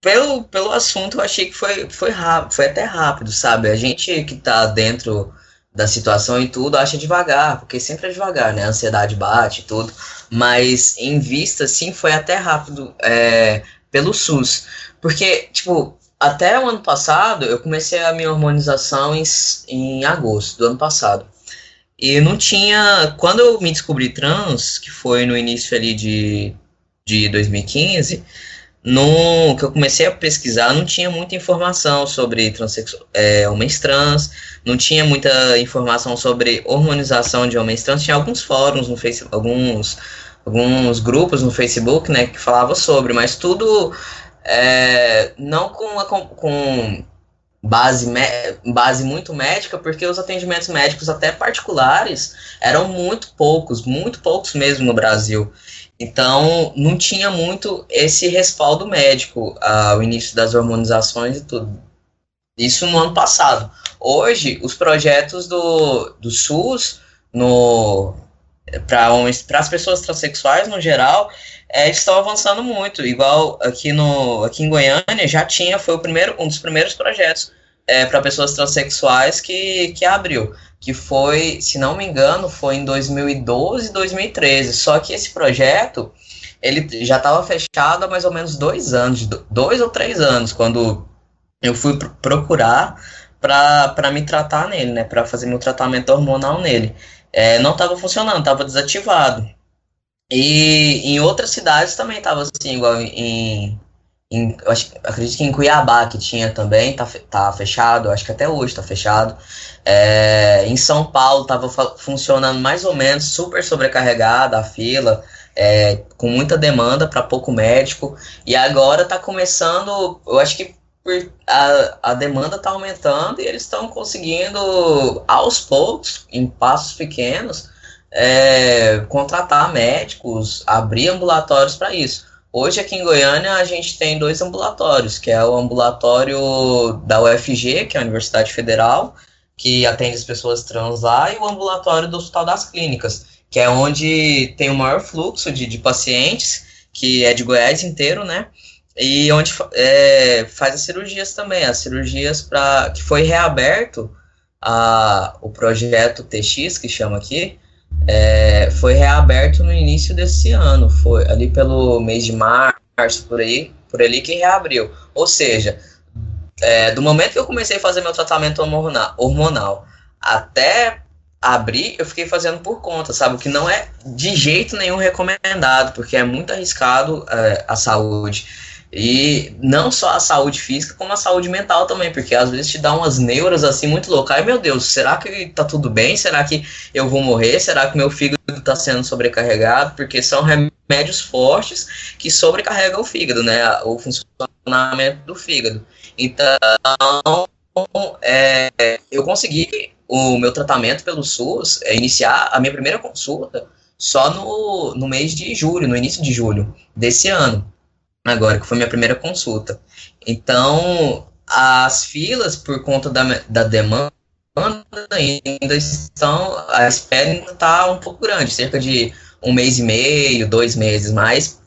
pelo, pelo assunto eu achei que foi, foi rápido, foi até rápido, sabe? A gente que tá dentro da situação e tudo acha devagar, porque sempre é devagar, né? A ansiedade bate e tudo, mas em vista, assim, foi até rápido é, pelo SUS. Porque, tipo, até o ano passado, eu comecei a minha hormonização em, em agosto do ano passado. E não tinha. Quando eu me descobri trans, que foi no início ali de, de 2015, no, que eu comecei a pesquisar, não tinha muita informação sobre é, homens trans, não tinha muita informação sobre hormonização de homens trans, tinha alguns fóruns no Facebook, alguns, alguns grupos no Facebook, né, que falavam sobre, mas tudo é, não com, a, com, base, base muito médica, porque os atendimentos médicos, até particulares, eram muito poucos, muito poucos mesmo no Brasil. Então, não tinha muito esse respaldo médico ao início das hormonizações e tudo. Isso no ano passado. Hoje, os projetos do, do SUS no para as pessoas transexuais no geral é, estão avançando muito. Igual aqui no aqui em Goiânia já tinha foi o primeiro um dos primeiros projetos é, para pessoas transexuais que, que abriu que foi se não me engano foi em 2012 2013 só que esse projeto ele já estava fechado há mais ou menos dois anos dois ou três anos quando eu fui procurar para me tratar nele né para fazer meu tratamento hormonal nele é, não estava funcionando, estava desativado. E em outras cidades também estava assim, igual em. em acho, acredito que em Cuiabá, que tinha também, tá, tá fechado, acho que até hoje está fechado. É, em São Paulo estava funcionando mais ou menos, super sobrecarregada a fila, é, com muita demanda para pouco médico. E agora está começando, eu acho que a, a demanda está aumentando e eles estão conseguindo, aos poucos, em passos pequenos, é, contratar médicos, abrir ambulatórios para isso. Hoje aqui em Goiânia a gente tem dois ambulatórios, que é o ambulatório da UFG, que é a Universidade Federal, que atende as pessoas trans lá, e o ambulatório do Hospital das Clínicas, que é onde tem o maior fluxo de, de pacientes, que é de Goiás inteiro, né? E onde é, faz as cirurgias também, as cirurgias para que foi reaberto a, o projeto TX que chama aqui é, foi reaberto no início desse ano, foi ali pelo mês de março por aí, por ali que reabriu. Ou seja, é, do momento que eu comecei a fazer meu tratamento hormonal, até abrir, eu fiquei fazendo por conta, sabe? O que não é de jeito nenhum recomendado, porque é muito arriscado é, a saúde. E não só a saúde física, como a saúde mental também, porque às vezes te dá umas neuras assim muito loucas. Ai meu Deus, será que tá tudo bem? Será que eu vou morrer? Será que meu fígado tá sendo sobrecarregado? Porque são remédios fortes que sobrecarregam o fígado, né? O funcionamento do fígado. Então, é, eu consegui o meu tratamento pelo SUS, é, iniciar a minha primeira consulta só no, no mês de julho, no início de julho desse ano agora, que foi minha primeira consulta. Então, as filas, por conta da, da demanda, ainda estão. A espera ainda está um pouco grande, cerca de um mês e meio, dois meses, mas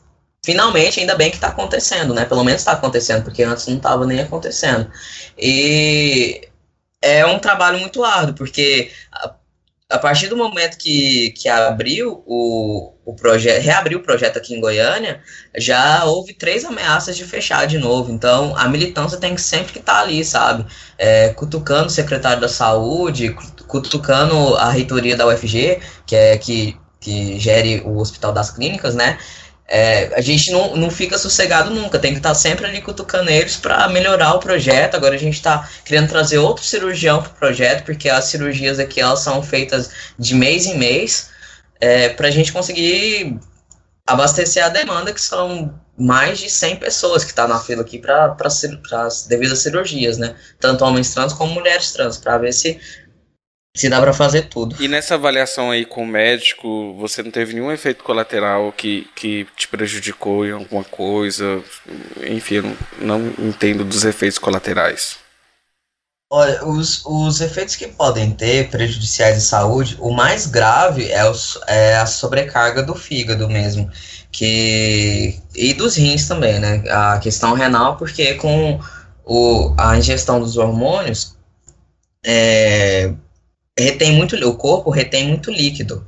finalmente, ainda bem que está acontecendo, né? Pelo menos está acontecendo, porque antes não estava nem acontecendo. E é um trabalho muito árduo, porque a partir do momento que, que abriu o, o projeto, reabriu o projeto aqui em Goiânia, já houve três ameaças de fechar de novo. Então, a militância tem que sempre que estar tá ali, sabe? É, cutucando o secretário da saúde, cutucando a reitoria da UFG, que é que, que gere o Hospital das Clínicas, né? É, a gente não, não fica sossegado nunca, tem que estar tá sempre ali cutucando eles para melhorar o projeto. Agora a gente está querendo trazer outro cirurgião para o projeto, porque as cirurgias aqui elas são feitas de mês em mês, é, para a gente conseguir abastecer a demanda, que são mais de 100 pessoas que estão tá na fila aqui para as devidas cirurgias, né? Tanto homens trans como mulheres trans, para ver se se dá para fazer tudo. E nessa avaliação aí com o médico, você não teve nenhum efeito colateral que, que te prejudicou em alguma coisa? Enfim, eu não, não entendo dos efeitos colaterais. Olha, os, os efeitos que podem ter prejudiciais de saúde, o mais grave é, o, é a sobrecarga do fígado mesmo, que e dos rins também, né? A questão renal, porque com o, a ingestão dos hormônios, é, retém muito, o corpo retém muito líquido,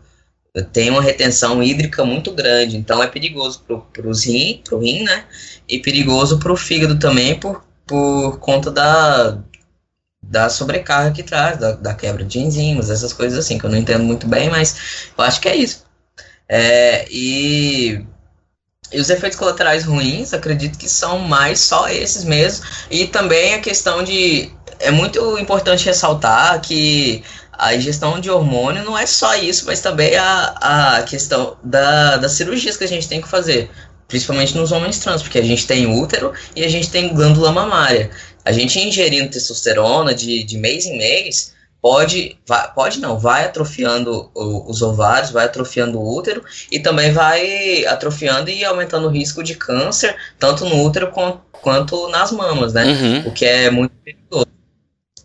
tem uma retenção hídrica muito grande, então é perigoso para o rim, pro rim, né? E perigoso para o fígado também por, por conta da, da sobrecarga que traz, da, da, quebra de enzimas, essas coisas assim, que eu não entendo muito bem, mas eu acho que é isso. É, e, e os efeitos colaterais ruins, acredito que são mais só esses mesmo, e também a questão de. É muito importante ressaltar que a ingestão de hormônio não é só isso, mas também a, a questão da, das cirurgias que a gente tem que fazer. principalmente nos homens trans, porque a gente tem útero e a gente tem glândula mamária. A gente ingerindo testosterona de, de mês em mês, pode, vai, pode não, vai atrofiando os ovários, vai atrofiando o útero e também vai atrofiando e aumentando o risco de câncer, tanto no útero quanto, quanto nas mamas, né? Uhum. O que é muito perigoso.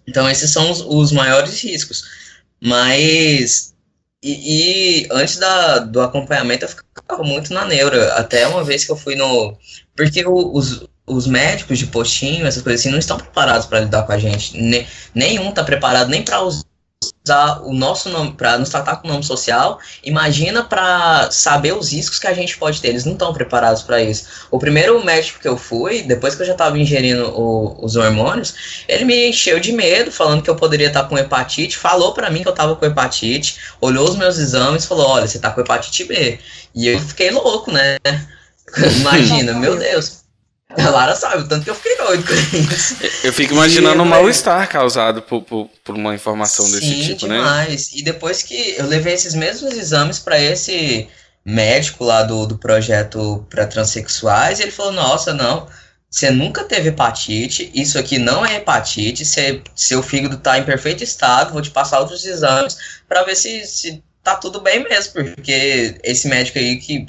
Então, esses são os, os maiores riscos. Mas. E, e antes da, do acompanhamento eu ficava muito na neura. Até uma vez que eu fui no. Porque os, os médicos de postinho, essas coisas assim, não estão preparados para lidar com a gente. Ne, nenhum está preparado nem para usar o nosso nome, para nos tratar com o nome social. Imagina para saber os riscos que a gente pode ter. Eles não estão preparados para isso. O primeiro médico que eu fui, depois que eu já estava ingerindo o, os hormônios, ele me encheu de medo, falando que eu poderia estar com hepatite. Falou para mim que eu estava com hepatite, olhou os meus exames falou: Olha, você está com hepatite B. E eu fiquei louco, né? [laughs] Imagina, meu Deus. A Lara sabe, o tanto que eu fiquei doido com isso. Eu fico imaginando o mal-estar causado por, por, por, uma informação desse Sim, tipo, né? demais. E depois que eu levei esses mesmos exames para esse médico lá do, do projeto para transexuais, ele falou: Nossa, não, você nunca teve hepatite, isso aqui não é hepatite, você, seu fígado tá em perfeito estado, vou te passar outros exames para ver se, se tá tudo bem mesmo, porque esse médico aí que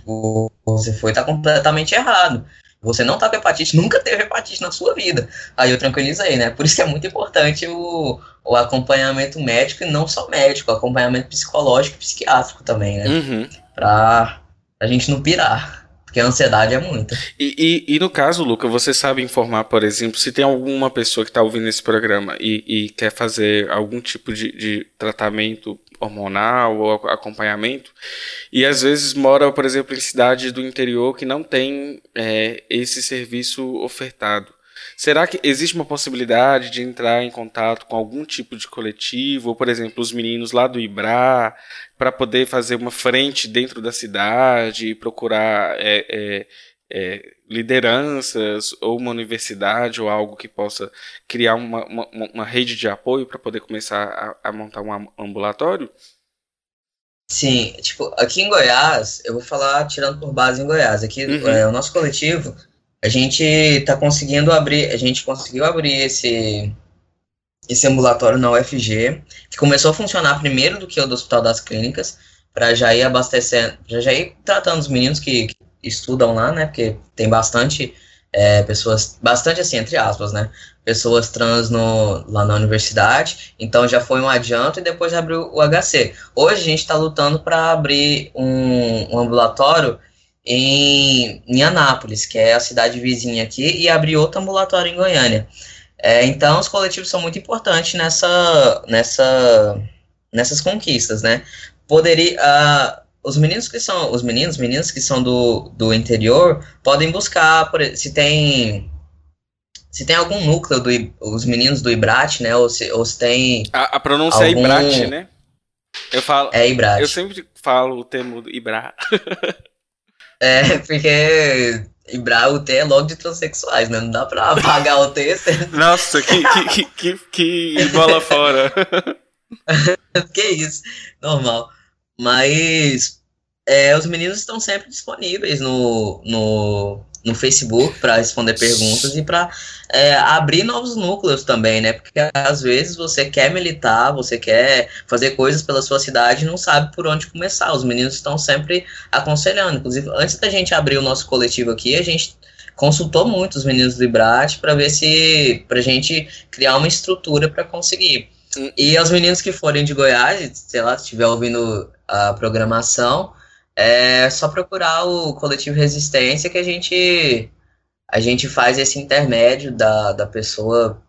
você foi tá completamente errado. Você não tá com hepatite, nunca teve hepatite na sua vida. Aí eu tranquilizei, né? Por isso que é muito importante o, o acompanhamento médico e não só médico, o acompanhamento psicológico e psiquiátrico também, né? Uhum. Pra a gente não pirar. Porque a ansiedade é muita. E, e, e, no caso, Luca, você sabe informar, por exemplo, se tem alguma pessoa que está ouvindo esse programa e, e, quer fazer algum tipo de, de tratamento hormonal ou acompanhamento, e às vezes mora, por exemplo, em cidade do interior que não tem é, esse serviço ofertado. Será que existe uma possibilidade de entrar em contato com algum tipo de coletivo, ou, por exemplo, os meninos lá do IBRA, para poder fazer uma frente dentro da cidade e procurar é, é, é, lideranças ou uma universidade ou algo que possa criar uma, uma, uma rede de apoio para poder começar a, a, montar um ambulatório? Sim, tipo, aqui em Goiás, eu vou falar tirando por base em Goiás, aqui uhum. é, o nosso coletivo, a gente está conseguindo abrir, a gente conseguiu abrir esse esse ambulatório na UFG, que começou a funcionar primeiro do que o do Hospital das Clínicas, para já ir abastecendo, já, já ir tratando os meninos que, que estudam lá, né? Porque tem bastante é, pessoas, bastante assim, entre aspas, né? Pessoas trans no, lá na universidade. Então já foi um adianto e depois abriu o HC. Hoje a gente está lutando para abrir um, um ambulatório em, em Anápolis, que é a cidade vizinha aqui, e abrir outro ambulatório em Goiânia. É, então os coletivos são muito importantes nessa, nessa, nessas conquistas, né? Poderia, uh, os meninos que são os meninos, meninas que são do, do interior podem buscar por, se tem se tem algum núcleo do os meninos do Ibrat, né? Ou se, ou se tem a, a pronúncia é algum... é Ibrat, né? Eu falo. É Ibrat. Eu sempre falo o termo Ibrat. [laughs] é porque Ibra, o T é logo de transexuais, né? Não dá pra apagar o T. [laughs] Nossa, que, que, que, que bola fora. [laughs] que isso, normal. Mas é, os meninos estão sempre disponíveis no, no, no Facebook para responder perguntas e para é, abrir novos núcleos também, né? Porque às vezes você quer militar, você quer fazer coisas pela sua cidade e não sabe por onde começar. Os meninos estão sempre aconselhando. Inclusive, antes da gente abrir o nosso coletivo aqui, a gente consultou muito os meninos do Ibrat para ver se para a gente criar uma estrutura para conseguir. Hum. E aos meninos que forem de Goiás, sei lá, se estiver ouvindo a programação, é só procurar o coletivo Resistência que a gente a gente faz esse intermédio da, da pessoa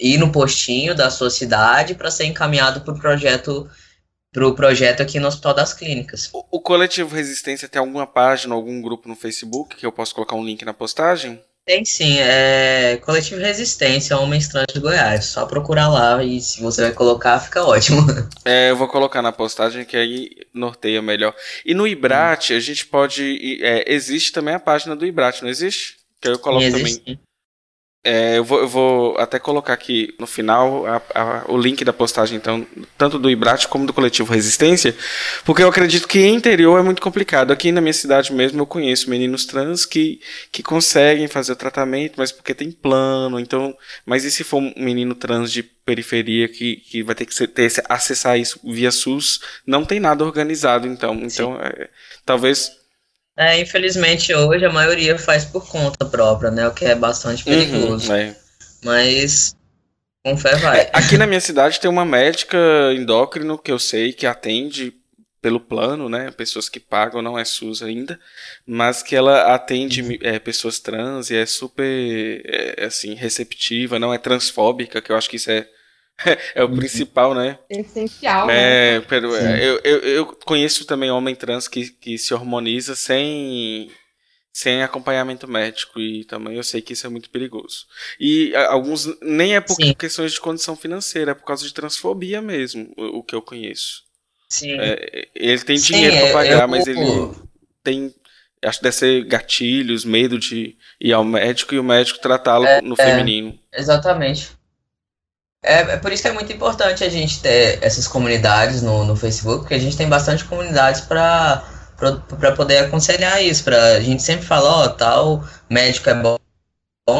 ir no postinho da sua cidade para ser encaminhado para o projeto para o projeto aqui no Hospital das Clínicas. O, o, coletivo Resistência tem alguma página, algum grupo no Facebook que eu posso colocar um link na postagem? Tem sim, é Coletivo Resistência, Homens Trans de Goiás. Só procurar lá e se você vai colocar, fica ótimo. [laughs] É, eu vou colocar na postagem que aí norteia melhor. E no Ibrat, a gente pode. É, existe também a página do Ibrat, não existe? Que eu coloco sim, também. É, eu, vou, eu, vou, até colocar aqui no final a, a, o link da postagem, então, tanto do Ibrat como do coletivo Resistência, porque eu acredito que interior é muito complicado. Aqui na minha cidade mesmo eu conheço meninos trans que, que conseguem fazer o tratamento, mas porque tem plano, então. Mas e se for um menino trans de periferia que, que vai ter que ser, ter, acessar isso via SUS? Não tem nada organizado, então. Então, é, talvez é, infelizmente hoje a maioria faz por conta própria, né? O que é bastante uhum, perigoso. Uhum, é. Mas com fé vai. É, aqui na minha cidade tem uma médica endócrino que eu sei que atende pelo plano, né? Pessoas que pagam, não é SUS ainda, mas que ela atende uhum. é, pessoas trans e é super é, assim receptiva, não é transfóbica, que eu acho que isso é [laughs] é o principal, né? Essencial. É, né? pero, é, eu, eu, eu, conheço também homem trans que, que se hormoniza sem, sem acompanhamento médico e também eu sei que isso é muito perigoso. E alguns nem é por Sim. questões de condição financeira, é por causa de transfobia mesmo, o, o que eu conheço. Sim. É, ele tem Sim, dinheiro para pagar, eu... mas ele tem acho que deve ser gatilhos, medo de ir ao médico e o médico tratá-lo é, no feminino. exatamente. É, é, por isso que é muito importante a gente ter essas comunidades no, no Facebook, porque a gente tem bastante comunidades para para poder aconselhar isso, para a gente sempre falar, ó, tal médico é bom,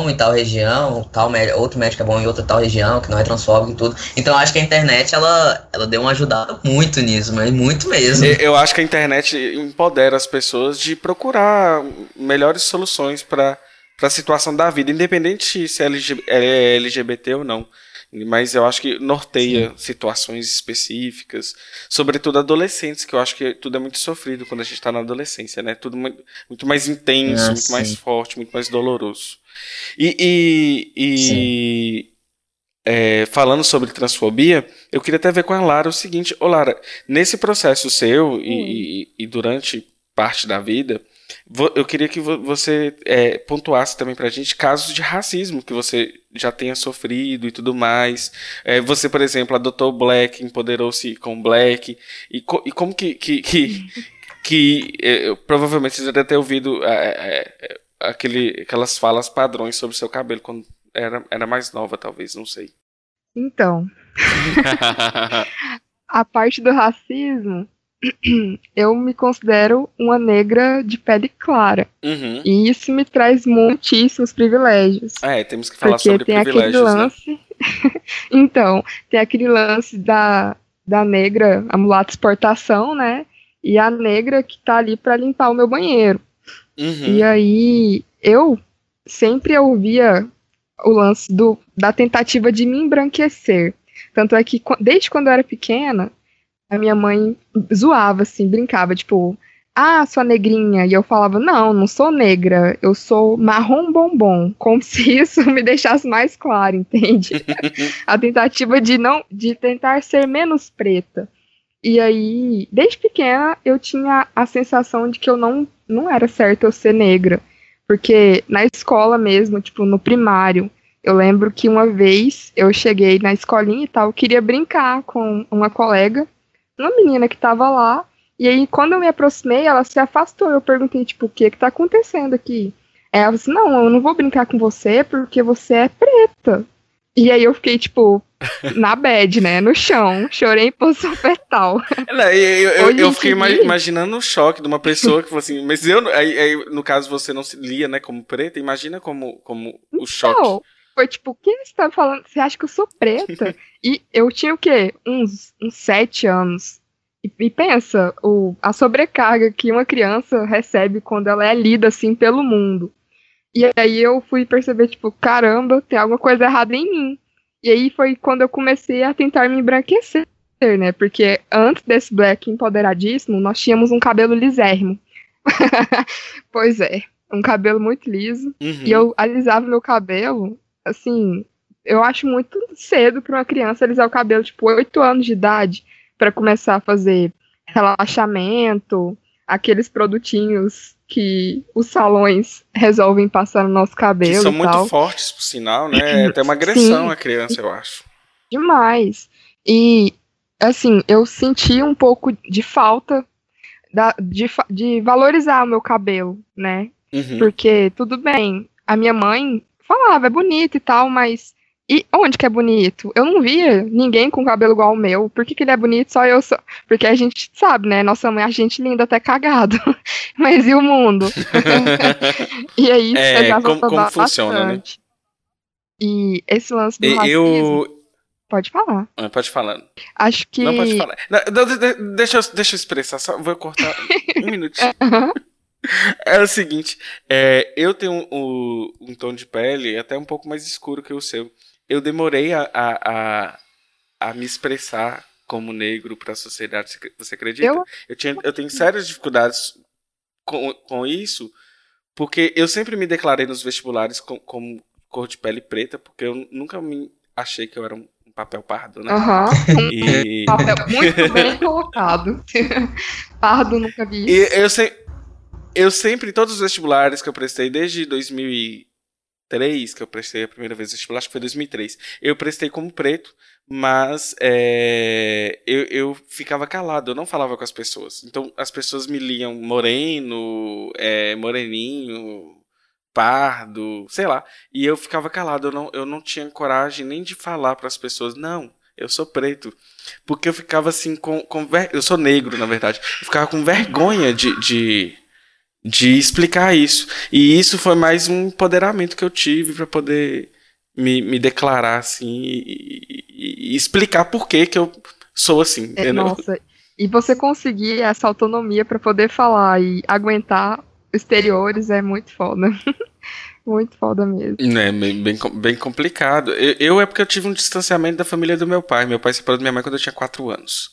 em tal região, tal outro médico é bom em outra tal região, que não é transfóbico e tudo. Então acho que a internet ela, ela deu uma ajudada muito nisso, mas muito mesmo. Eu acho que a internet empodera as pessoas de procurar melhores soluções para a situação da vida, independente se é LGBT ou não mas eu acho que norteia Sim. situações específicas, sobretudo adolescentes, que eu acho que tudo é muito sofrido quando a gente está na adolescência, né? Tudo muito, muito mais intenso, ah, muito sim. mais forte, muito mais doloroso. E, e, e é, falando sobre transfobia, eu queria até ver com a Lara o seguinte: Ô Lara, nesse processo seu e, e, e durante parte da vida, eu queria que você é, pontuasse também pra gente casos de racismo que você já tenha sofrido e tudo mais. É, você, por exemplo, adotou Black, empoderou-se com Black. E, co e como que. que, que, [laughs] que é, provavelmente você já deve ter ouvido é, é, é, aquele, aquelas falas padrões sobre seu cabelo quando era, era mais nova, talvez, não sei. Então. [laughs] [laughs] a parte do racismo [clears throat] eu me considero uma negra de pele clara. Uhum. E isso me traz muitíssimos privilégios. É, temos que falar porque sobre tem privilégios. Aquele né? lance... Né? [laughs] então, tem aquele lance da, da negra, a mulata exportação, né? E a negra que tá ali para limpar o meu banheiro. Uhum. E aí, eu sempre ouvia o lance do, da tentativa de me embranquecer. Tanto é que, desde quando eu era pequena, a minha mãe zoava, assim, brincava, tipo, ah, sua negrinha. E eu falava, não, não sou negra, eu sou marrom bombom. [laughs] Como se isso me deixasse mais claro, entende? [laughs] a tentativa de não, de tentar ser menos preta. E aí, desde pequena, eu tinha a sensação de que eu não, não era certo eu ser negra. Porque na escola mesmo, tipo, no primário, eu lembro que uma vez eu cheguei na escolinha e tal, queria brincar com uma colega uma menina que tava lá. E aí, quando eu me aproximei, ela se afastou. Eu perguntei, tipo, o que que tá acontecendo aqui? Ela disse, não, eu não vou brincar com você porque você é preta. E aí eu fiquei, tipo, [laughs] na bed, né? No chão. Chorei em posição fetal. Não, eu, eu, eu fiquei imaginando o choque de uma pessoa que falou assim, mas eu, aí, aí, no caso você não se lia, né, como preta, imagina como, como o então, choque. Foi tipo, o que você tá falando? Você acha que eu sou preta? [laughs] E eu tinha o quê? Uns, uns sete anos. E, e, pensa, o, a sobrecarga que uma criança recebe quando ela é lida assim pelo mundo. E aí eu fui perceber, tipo, caramba, tem alguma coisa errada em mim. E aí foi quando eu comecei a tentar me embranquecer, né? Porque antes desse black empoderadíssimo, nós tínhamos um cabelo lisérrimo. [laughs] pois é, um cabelo muito liso. Uhum. E eu alisava meu cabelo, assim, eu acho muito cedo para uma criança alisar o cabelo, tipo, 8 anos de idade, para começar a fazer relaxamento, aqueles produtinhos que os salões resolvem passar no nosso cabelo. Que são muito tal. fortes, por sinal, né? É até uma agressão Sim. à criança, eu acho. Demais. E, assim, eu senti um pouco de falta da, de, de valorizar o meu cabelo, né? Uhum. Porque, tudo bem, a minha mãe falava, é bonito e tal, mas e onde que é bonito? Eu não via ninguém com cabelo igual ao meu. Por que, que ele é bonito? Só eu sou. Porque a gente sabe, né? Nossa mãe, a gente linda até cagado. [laughs] Mas e o mundo? [laughs] e aí, é, como, como funciona, né? E esse lance do racismo... Eu... Pode falar. Ah, pode falar. Acho que. Não, pode falar. Não, deixa, eu, deixa eu expressar, só vou cortar um [laughs] minutinho. É o seguinte, é, eu tenho um, um, tom de pele até um pouco mais escuro que o seu eu demorei a, a, a, a me expressar como negro para a sociedade. Você acredita? Eu, eu, tinha, eu tenho sérias dificuldades com, com isso, porque eu sempre me declarei nos vestibulares com, como cor de pele preta, porque eu nunca me achei que eu era um papel pardo, né? Uhum. [laughs] E... papel muito bem colocado. [laughs] pardo nunca vi isso. E eu, se... eu sempre, todos os vestibulares que eu prestei, desde 2000 2003, que eu prestei a primeira vez vestibular, acho que foi 2003. Eu prestei como preto, mas é, eu, eu ficava calado, eu não falava com as pessoas. Então as pessoas me liam moreno, é, moreninho, pardo, sei lá. E eu ficava calado, eu não, eu não tinha coragem nem de falar para as pessoas, não, eu sou preto. Porque eu ficava assim com. com ver... Eu sou negro, na verdade. Eu ficava com vergonha de, de de explicar isso. E isso foi mais um empoderamento que eu tive para poder me, me declarar assim e, e, e, explicar por que, que eu sou assim. É, nossa, e você conseguir essa autonomia para poder falar e aguentar exteriores é muito foda. [laughs] muito foda mesmo. É bem, bem, bem complicado. Eu, eu, é porque eu tive um distanciamento da família do meu pai. Meu pai se separou da minha mãe quando eu tinha 4 anos.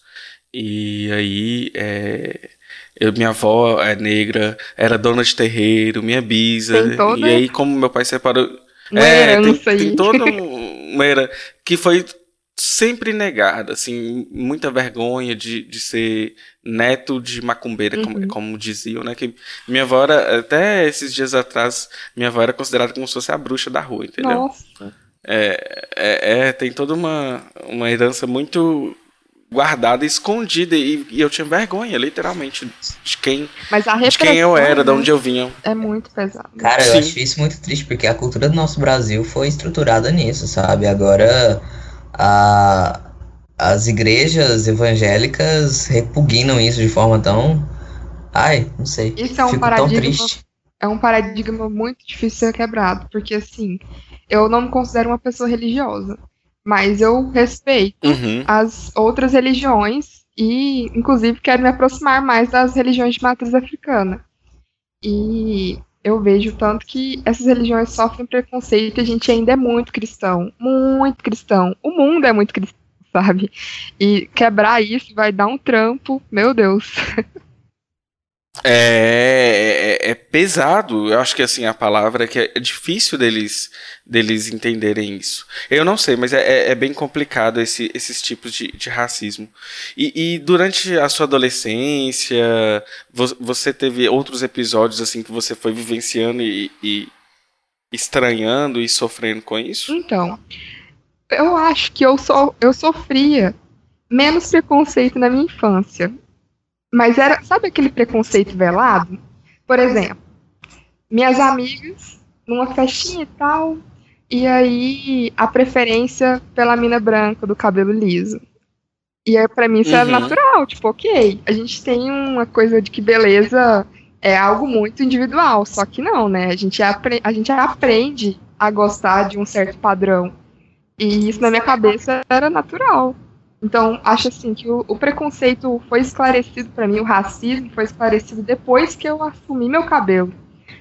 E aí é, eu, minha avó é negra, era dona de terreiro, minha bisa. Toda... E aí, como meu pai separou. Uma é, tem, tem toda [laughs] uma era que foi sempre negada, assim, muita vergonha de, de ser neto de macumbeira, uhum. como, como diziam, né? Que minha avó era, até esses dias atrás, minha avó era considerada como se fosse a bruxa da rua, entendeu? Nossa. É, é, é, tem toda uma, uma herança muito guardada, escondida, e, e, eu tinha vergonha, literalmente, de quem, de quem eu era, de onde eu vinha. É muito pesado. Cara, eu Sim. acho isso muito triste, porque a cultura do nosso Brasil foi estruturada nisso, sabe? Agora, a, as igrejas evangélicas repugnam isso de forma tão. Ai, não sei. Isso é um Fico paradigma. É um paradigma muito difícil de ser quebrado, porque assim, eu não me considero uma pessoa religiosa mas eu respeito uhum. as outras religiões e, inclusive, quero me aproximar mais das religiões de matriz africana. E eu vejo tanto que essas religiões sofrem preconceito e a gente ainda é muito cristão, muito cristão. O mundo é muito cristão, [laughs] sabe? E quebrar isso vai dar um trampo, meu Deus. [laughs] É, é, é, pesado, eu acho que assim a palavra é que é difícil deles deles entenderem isso. Eu não sei, mas é, é, é bem complicado esse, esses tipos de, de racismo. E, e, durante a sua adolescência, você teve outros episódios assim que você foi vivenciando e, e estranhando e sofrendo com isso? Então, eu acho que eu, so, eu sofria menos preconceito na minha infância. Mas era, sabe aquele preconceito velado? Por exemplo, minhas amigas, numa festinha e tal, e aí a preferência pela mina branca do cabelo liso. E aí, pra mim, isso uhum. era natural, tipo, ok, a gente tem uma coisa de que beleza é algo muito individual, só que não, né? A gente, apre a gente aprende a gostar de um certo padrão. E isso na minha cabeça era natural. Então, acho assim que o, o preconceito foi esclarecido para mim, o racismo foi esclarecido depois que eu assumi meu cabelo.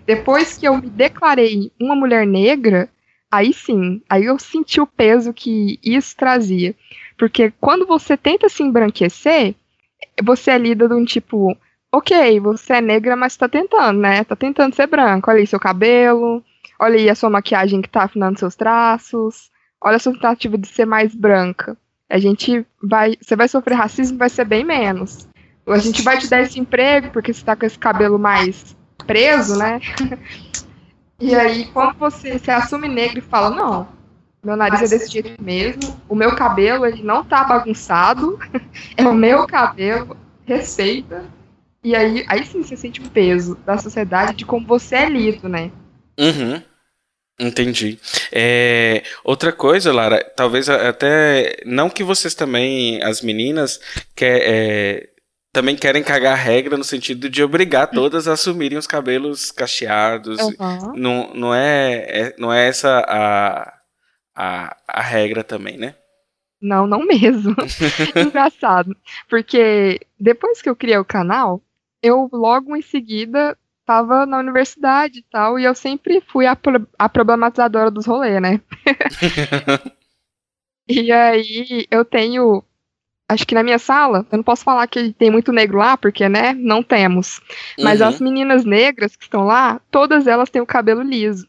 Depois que eu me declarei uma mulher negra, aí sim, aí eu senti o peso que isso trazia. Porque quando você tenta se embranquecer, você é lida de um tipo, ok, você é negra, mas tá tentando, né? Tá tentando ser branco. Olha aí seu cabelo, olha aí a sua maquiagem que tá afinando seus traços, olha a sua tentativa de ser mais branca a gente vai. Você vai sofrer racismo, vai ser bem menos. A gente vai te dar esse emprego porque você tá com esse cabelo mais preso, né? [laughs] e aí, quando você se assume negro e fala, não, meu nariz é desse jeito mesmo, o meu cabelo ele não tá bagunçado, [laughs] é o meu cabelo, respeita. E aí, aí sim você sente o peso da sociedade de como você é lido, né? Uhum. Entendi. É, outra coisa, Lara, talvez até não que vocês também, as meninas, quer, é, também querem cagar a regra no sentido de obrigar todas a assumirem os cabelos cacheados. Uhum. Não, não, é, é, não é essa a, a, a regra também, né? Não, não mesmo. [laughs] Engraçado. Porque depois que eu criei o canal, eu logo em seguida tava na universidade e tal, e eu sempre fui a, pro- a problematizadora dos rolês, né? [laughs] E aí eu tenho. Acho que na minha sala, eu não posso falar que tem muito negro lá, porque, né, não temos. Mas Uhum. as meninas negras que estão lá, todas elas têm o cabelo liso.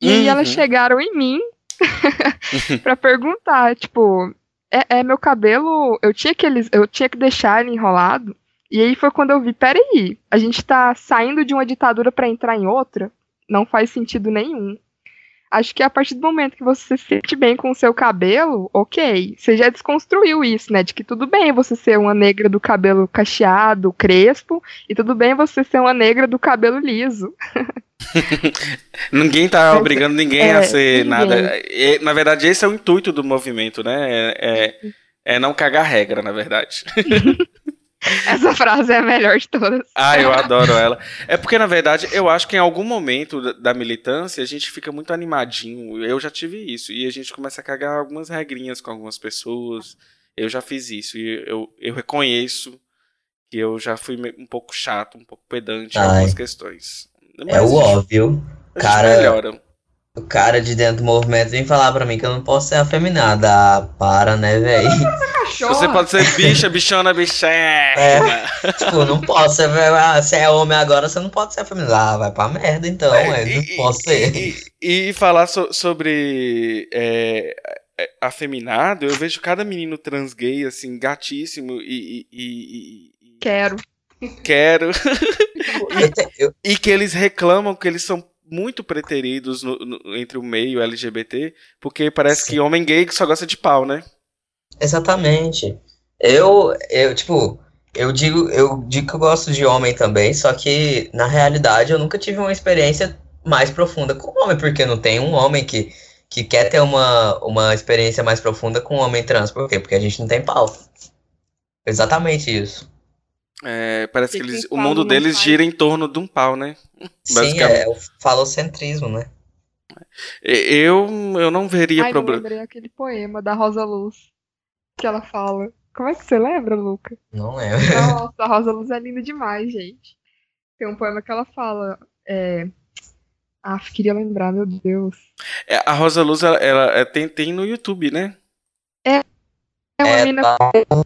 E aí elas Uhum. chegaram em mim [laughs] pra perguntar, tipo, é, é meu cabelo, eu tinha que eles, eu tinha que deixar ele enrolado. E aí foi quando eu vi, peraí, a gente tá saindo de uma ditadura pra entrar em outra? Não faz sentido nenhum. Acho que a partir do momento que você se sente bem com o seu cabelo, ok. Você já desconstruiu isso, né? De que tudo bem você ser uma negra do cabelo cacheado, crespo, e tudo bem você ser uma negra do cabelo liso. [laughs] Ninguém tá obrigando ninguém é, a ser ninguém. nada. E, na verdade, esse é o intuito do movimento, né? É, é, é não cagar regra, na verdade. [laughs] Essa frase é a melhor de todas. Ah, eu adoro ela. É porque, na verdade, eu acho que em algum momento da- militância a gente fica muito animadinho. Eu já tive isso. E a gente começa a cagar algumas regrinhas com algumas pessoas. Eu já fiz isso. E eu, eu reconheço que eu já fui um pouco chato, um pouco pedante em algumas questões. É o óbvio. A gente Cara- melhora. O cara de dentro do movimento vem falar pra mim que eu não posso ser afeminada. Ah, para, né, velho? Você pode ser bicha, bichona, bichana. É. tipo, não posso ser. ah, Você é homem agora, você não pode ser afeminada. Ah, vai pra merda então, É, ué, não e- posso ser. E, e- e falar so- sobre é, é, afeminado, eu vejo cada menino trans gay, assim, gatíssimo e, e- e- e- Quero. e quero. Eu- e que eles reclamam que eles são muito preteridos no- no- entre o meio LGBT, porque parece Sim. que homem gay só gosta de pau, né? Exatamente. Eu, eu, tipo, eu digo, eu digo que eu gosto de homem também, só que na realidade eu nunca tive uma experiência mais profunda com homem, porque não tem um homem que, que quer ter uma, uma experiência mais profunda com homem trans. Por quê? Porque a gente não tem pau. Exatamente isso. É, parece que Fica eles, o mundo deles faz. gira em torno de um pau, né? Sim, é o falocentrismo, né? Eu, eu não veria Ai, eu problema. lembrei aquele poema da Rosa Luz. Que ela fala. Como é que você lembra, Luca? Não lembro. Nossa, a Rosa Luz é linda demais, gente. Tem um poema que ela fala. É... Ah, queria lembrar, meu Deus. É, A Rosa Luz, ela, ela- é, tem, tem no YouTube, né? É uma É, mina. tá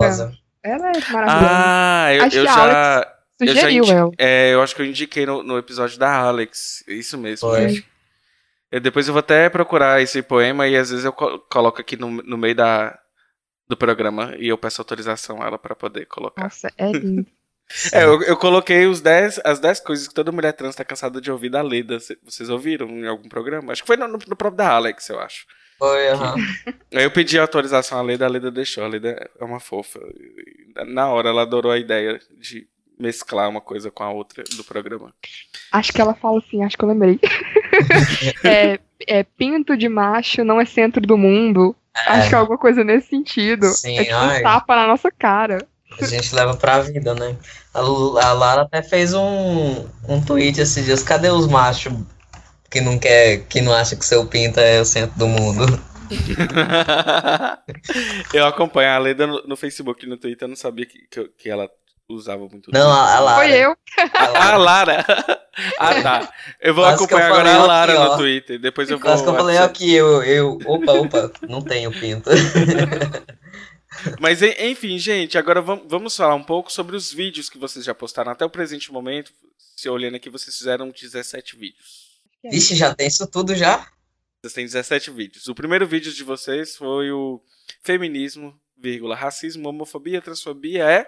rosa. Ela é maravilhosa. Ah, eu, eu já. eu já Sugeriu indi-. É, eu acho que eu indiquei no, no episódio da Alex. Isso mesmo. Foi. né? Eu, depois eu vou até procurar esse poema e às vezes eu co- coloco aqui no, no meio da, do programa e eu peço autorização a ela pra poder colocar. Nossa, é lindo. [laughs] É, eu, eu coloquei os 10, as 10 coisas que toda mulher trans tá cansada de ouvir da Leda. Cê- Vocês ouviram em algum programa? Acho que foi no, no próprio da Alex, eu acho. Foi, aham. [laughs] Aí eu pedi autorização à Leda, a Leda deixou. A Leda é uma fofa. Na hora ela adorou a ideia de mesclar uma coisa com a outra do programa. Acho que ela fala assim, acho que eu lembrei. [laughs] [laughs] é, é, pinto de macho não é centro do mundo. Acho que é alguma coisa nesse sentido. Sim, é tipo ai. um tapa na nossa cara. A gente leva pra vida, né? A, a Lara até fez um, um tweet esses dias. Cadê os machos que não quer, que não acha que seu pinto é o centro do mundo? [laughs] eu acompanho a Leda no, no Facebook e no Twitter, eu não sabia que, que, que ela usava muito. Não, a, a Lara. Foi eu. A Ah, Lara. Lara! [laughs] ah, tá. Eu vou Quase que eu acompanhar agora a Lara aqui, no Twitter. Depois eu vou. Quase que eu falei aqui, eu, eu. Opa, opa, não tenho pinto. [laughs] Mas en- enfim, gente, agora vam- vamos falar um pouco sobre os vídeos que vocês já postaram até o presente momento. Se olhando aqui, vocês fizeram 17 vídeos. Vixe, já tem isso tudo já? Vocês têm 17 vídeos. O primeiro vídeo de vocês foi o feminismo, vírgula, racismo, homofobia, transfobia é.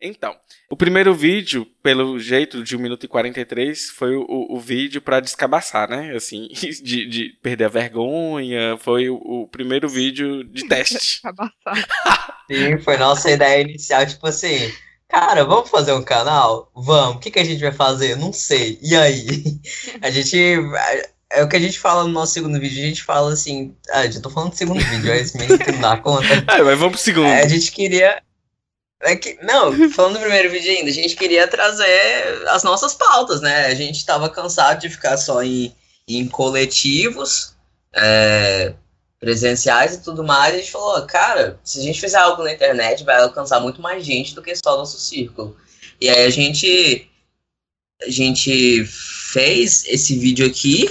Então, o primeiro vídeo, pelo jeito, de 1 minuto e 43, foi o, o vídeo pra descabaçar, né? Assim, [laughs] de, de perder a vergonha. Foi o, o primeiro vídeo de teste. [laughs] Abaçado. Sim, foi nossa ideia inicial, tipo assim. Cara, vamos fazer um canal? Vamos. O que que a gente vai fazer? Não sei. E aí? [laughs] A gente. A, é o que a gente fala no nosso segundo vídeo. A gente fala assim. Ah, já tô falando do segundo vídeo, é esse mesmo que não dá conta. [laughs] É, mas vamos pro segundo. É, a gente queria. É que, não, falando do primeiro vídeo ainda, a gente queria trazer as nossas pautas, né? A gente tava cansado de ficar só em, em coletivos é, presenciais e tudo mais. E a gente falou, cara, se a gente fizer algo na internet, vai alcançar muito mais gente do que só o nosso círculo. E aí a gente a gente fez esse vídeo aqui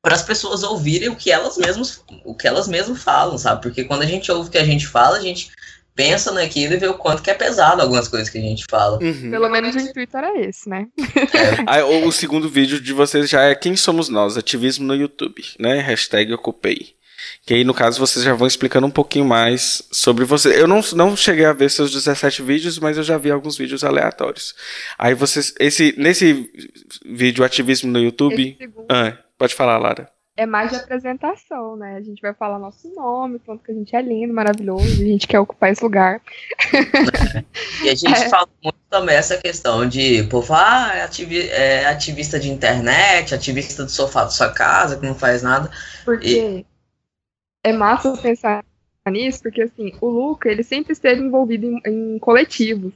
para as pessoas ouvirem o que elas mesmas o que elas mesmas falam, sabe? Porque quando a gente ouve o que a gente fala, a gente pensa naquilo e vê o quanto que é pesado algumas coisas que a gente fala. Uhum. Pelo menos o intuito era esse, né? É, [laughs] Aí, o segundo vídeo de vocês já é Quem Somos Nós? Ativismo no YouTube, né? Hashtag Ocupei. Que aí, no caso, vocês já vão explicando um pouquinho mais sobre você. Eu não, não cheguei a ver seus 17 vídeos, mas eu já vi alguns vídeos aleatórios. Aí vocês. Esse, nesse vídeo Ativismo no YouTube. Ah, pode falar, Lara. é mais de apresentação, né? A gente vai falar nosso nome, quanto que a gente é lindo, maravilhoso, e a gente quer ocupar esse lugar. E a gente [laughs] É. fala muito também essa questão de, pô, ah, é, ativi- é ativista de internet, ativista do sofá da sua casa, que não faz nada. Porque é massa pensar nisso, porque assim, o Luca, ele sempre esteve envolvido em, em coletivos.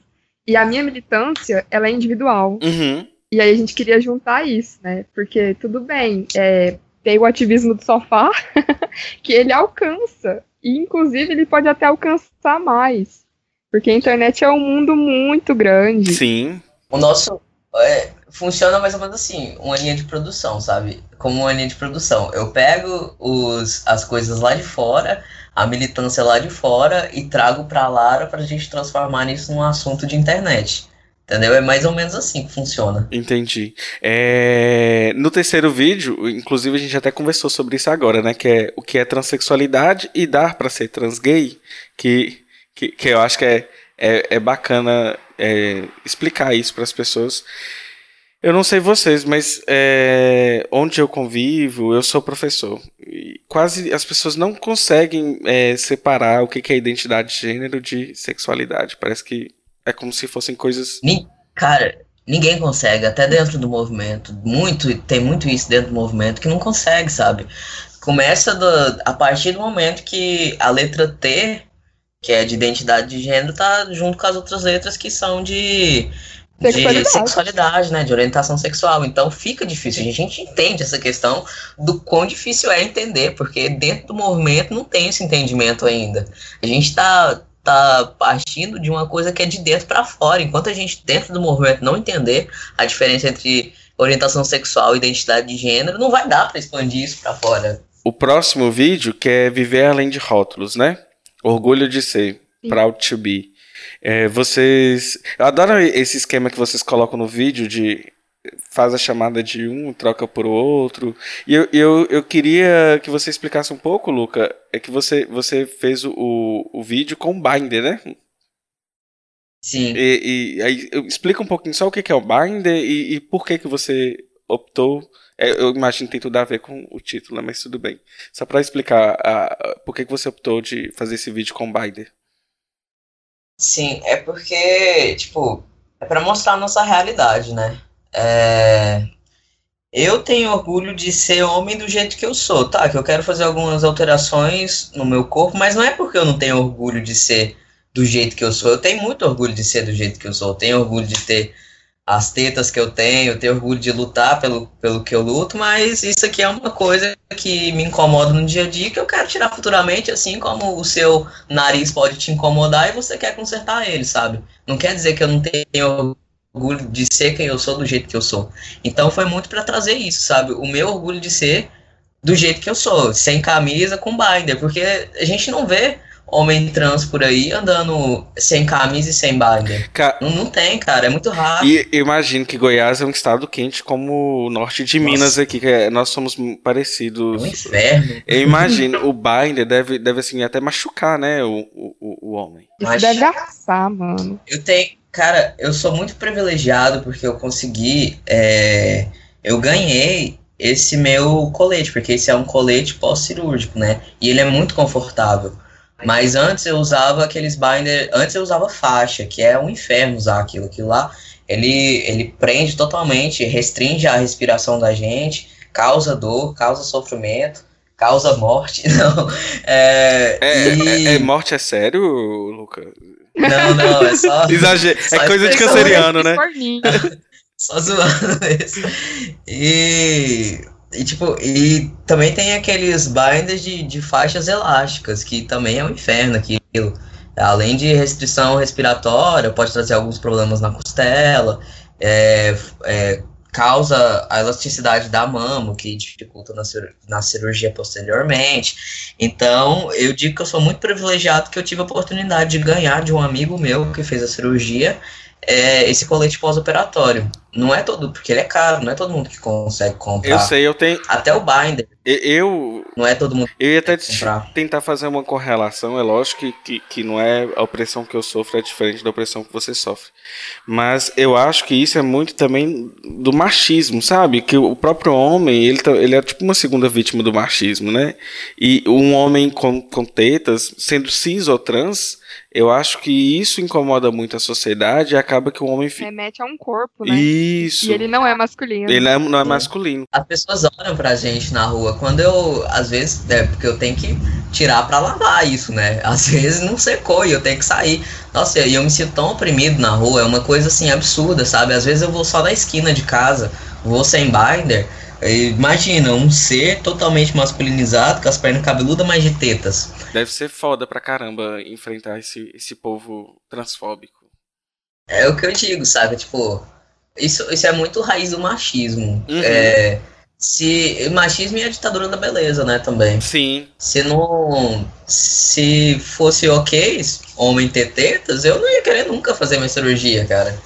E a minha militância, ela é individual. Uhum. E aí a gente queria juntar isso, né? Porque tudo bem, é, tem o ativismo do sofá, [laughs] que ele alcança. E inclusive ele pode até alcançar mais. Porque a internet é um mundo muito grande. Sim. O nosso é, funciona mais ou menos assim, uma linha de produção, sabe? Como uma linha de produção. Eu pego os, as coisas lá de fora, a militância lá de fora e trago pra Lara pra gente transformar nisso num assunto de internet. Entendeu? É mais ou menos assim que funciona. Entendi. É, No terceiro vídeo, inclusive a gente até conversou sobre isso agora, né? Que é o que é transexualidade e dar pra ser trans gay, que, que, que eu acho que é, é, é bacana é, explicar isso para as pessoas. Eu não sei vocês, mas é, onde eu convivo, eu sou professor. E quase as pessoas não conseguem é, separar o que é identidade de gênero de sexualidade. Parece que é como se fossem coisas. Cara, ninguém consegue, até dentro do movimento. Muito, tem muito isso dentro do movimento que não consegue, sabe? Começa do- a partir do momento que a letra T, que é de identidade de gênero, tá junto com as outras letras que são de, de Sexualidade. sexualidade, né? De orientação sexual. Então fica difícil. A gente entende essa questão do quão difícil é entender, porque dentro do movimento não tem esse entendimento ainda. A gente tá, tá partindo de uma coisa que é de dentro para fora. Enquanto a gente, dentro do movimento, não entender a diferença entre orientação sexual e identidade de gênero, não vai dar para expandir isso para fora. O próximo vídeo que é Viver Além de Rótulos, né? Orgulho de ser, Sim. proud to be. É, vocês. Eu adoro esse esquema que vocês colocam no vídeo de faz a chamada de um, troca por outro. E eu, eu, eu queria que você explicasse um pouco, Luca. É que você, você fez o, o, vídeo com binder, né? Sim. E, e aí eu- explica um pouquinho só o que é o binder e, e por que que você optou. é, eu imagino que tem tudo a ver com o título, né, mas tudo bem. Só pra explicar a, a- por que que você optou de fazer esse vídeo com binder. Sim, é porque, tipo, é pra mostrar a nossa realidade, né? É... Eu tenho orgulho de ser homem do jeito que eu sou, tá? Que eu quero fazer algumas alterações no meu corpo, mas não é porque eu não tenho orgulho de ser do jeito que eu sou. Eu tenho muito orgulho de ser do jeito que eu sou. Eu tenho orgulho de ter as tetas que eu tenho, tenho orgulho de lutar pelo, pelo que eu luto, mas isso aqui é uma coisa que me incomoda no dia a dia que eu quero tirar futuramente, assim como o seu nariz pode te incomodar e você quer consertar ele, sabe? Não quer dizer que eu não tenho orgulho de ser quem eu sou do jeito que eu sou. Então foi muito pra trazer isso, sabe? O meu orgulho de ser do jeito que eu sou, sem camisa, com binder, porque a gente não vê homem trans por aí andando sem camisa e sem binder. Ca- Não, não tem, cara, é muito raro. E eu imagino que Goiás é um estado quente como o norte de Nossa. Minas aqui, que é- nós somos É um parecidos. inferno. Eu imagino, o binder deve, deve assim, até machucar, né, o, o, o homem. Isso Mas- deve assar, mano. Eu tenho, cara, eu sou muito privilegiado porque eu consegui, é, eu ganhei esse meu colete, porque esse é um colete pós-cirúrgico, né? E ele é muito confortável. Mas antes eu usava aqueles binder, antes eu usava faixa, que é um inferno usar aquilo, aquilo lá, ele ele prende totalmente, restringe a respiração da gente, causa dor, causa sofrimento, causa morte. [laughs] Não. É, É, e- é- é- morte é sério, Luca? Não, não, é só. [laughs] Exagero. Só É coisa de canceriano, né? Forninho. [laughs] Só zoando mesmo. E, e tipo, e também tem aqueles binders de, de faixas elásticas, que também é um inferno aquilo. Além de restrição respiratória, pode trazer alguns problemas na costela, é, é, causa a elasticidade da mama, que dificulta na, cir- na cirurgia posteriormente. Então, eu digo que eu sou muito privilegiado que eu tive a oportunidade de ganhar de um amigo meu que fez a cirurgia é, esse colete pós-operatório. Não é todo, porque ele é caro, não é todo mundo que consegue comprar. Eu sei, eu tenho. Até o binder, Eu, não é todo mundo eu ia até que comprar. tentar fazer uma correlação. É lógico que, que, que não é a opressão que eu sofro, é diferente da opressão que você sofre. Mas eu acho que isso é muito também do machismo, sabe? Que o próprio homem, ele, tá- ele é tipo uma segunda vítima do machismo, né? E um homem com, com tetas, sendo cis ou trans, eu acho que isso incomoda muito a sociedade e acaba que o homem fica. Remete a um corpo, né? Isso. E ele não é masculino. Ele é- não é masculino. As pessoas olham pra gente na rua. Quando eu, às vezes, é porque eu tenho que tirar pra lavar isso, né? [laughs] Às vezes não secou e eu tenho que sair. Nossa, e eu me sinto tão oprimido na rua, é uma coisa assim absurda, sabe? Às vezes eu vou só na esquina de casa, vou sem binder. Imagina, um ser totalmente masculinizado, com as pernas cabeludas, mas de tetas. Deve ser foda pra caramba enfrentar esse, esse povo transfóbico. É o que eu digo, sabe? Tipo, isso, isso é muito raiz do machismo. Uhum. É, se machismo e a ditadura da beleza, né, também. Sim. Se não. Se fosse ok, homem ter tetas, eu não ia querer nunca fazer minha cirurgia, cara.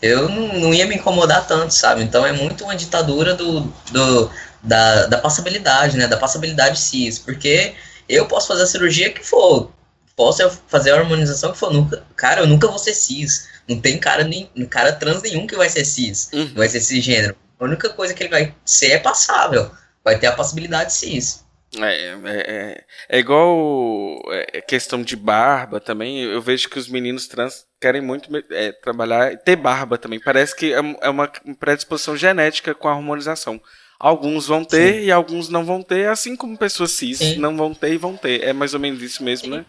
Eu não, não ia me incomodar tanto, sabe? Então é muito uma ditadura do, do, da, da passabilidade, né? Da passabilidade cis. Porque eu posso fazer a cirurgia que for. Posso fazer a harmonização que for. Nunca, cara, eu nunca vou ser cis. Não tem cara, nem, cara trans nenhum que vai ser cis. Uhum. Vai ser cisgênero. A única coisa que ele vai ser é passável. Vai ter a possibilidade cis. É, é, é, é igual é, questão de barba também. Eu vejo que os meninos trans querem muito é, trabalhar e ter barba também. Parece que é, é uma predisposição genética com a harmonização. Alguns vão ter Sim. e alguns não vão ter, assim como pessoas cis Sim. não vão ter e vão ter. É mais ou menos isso mesmo, né?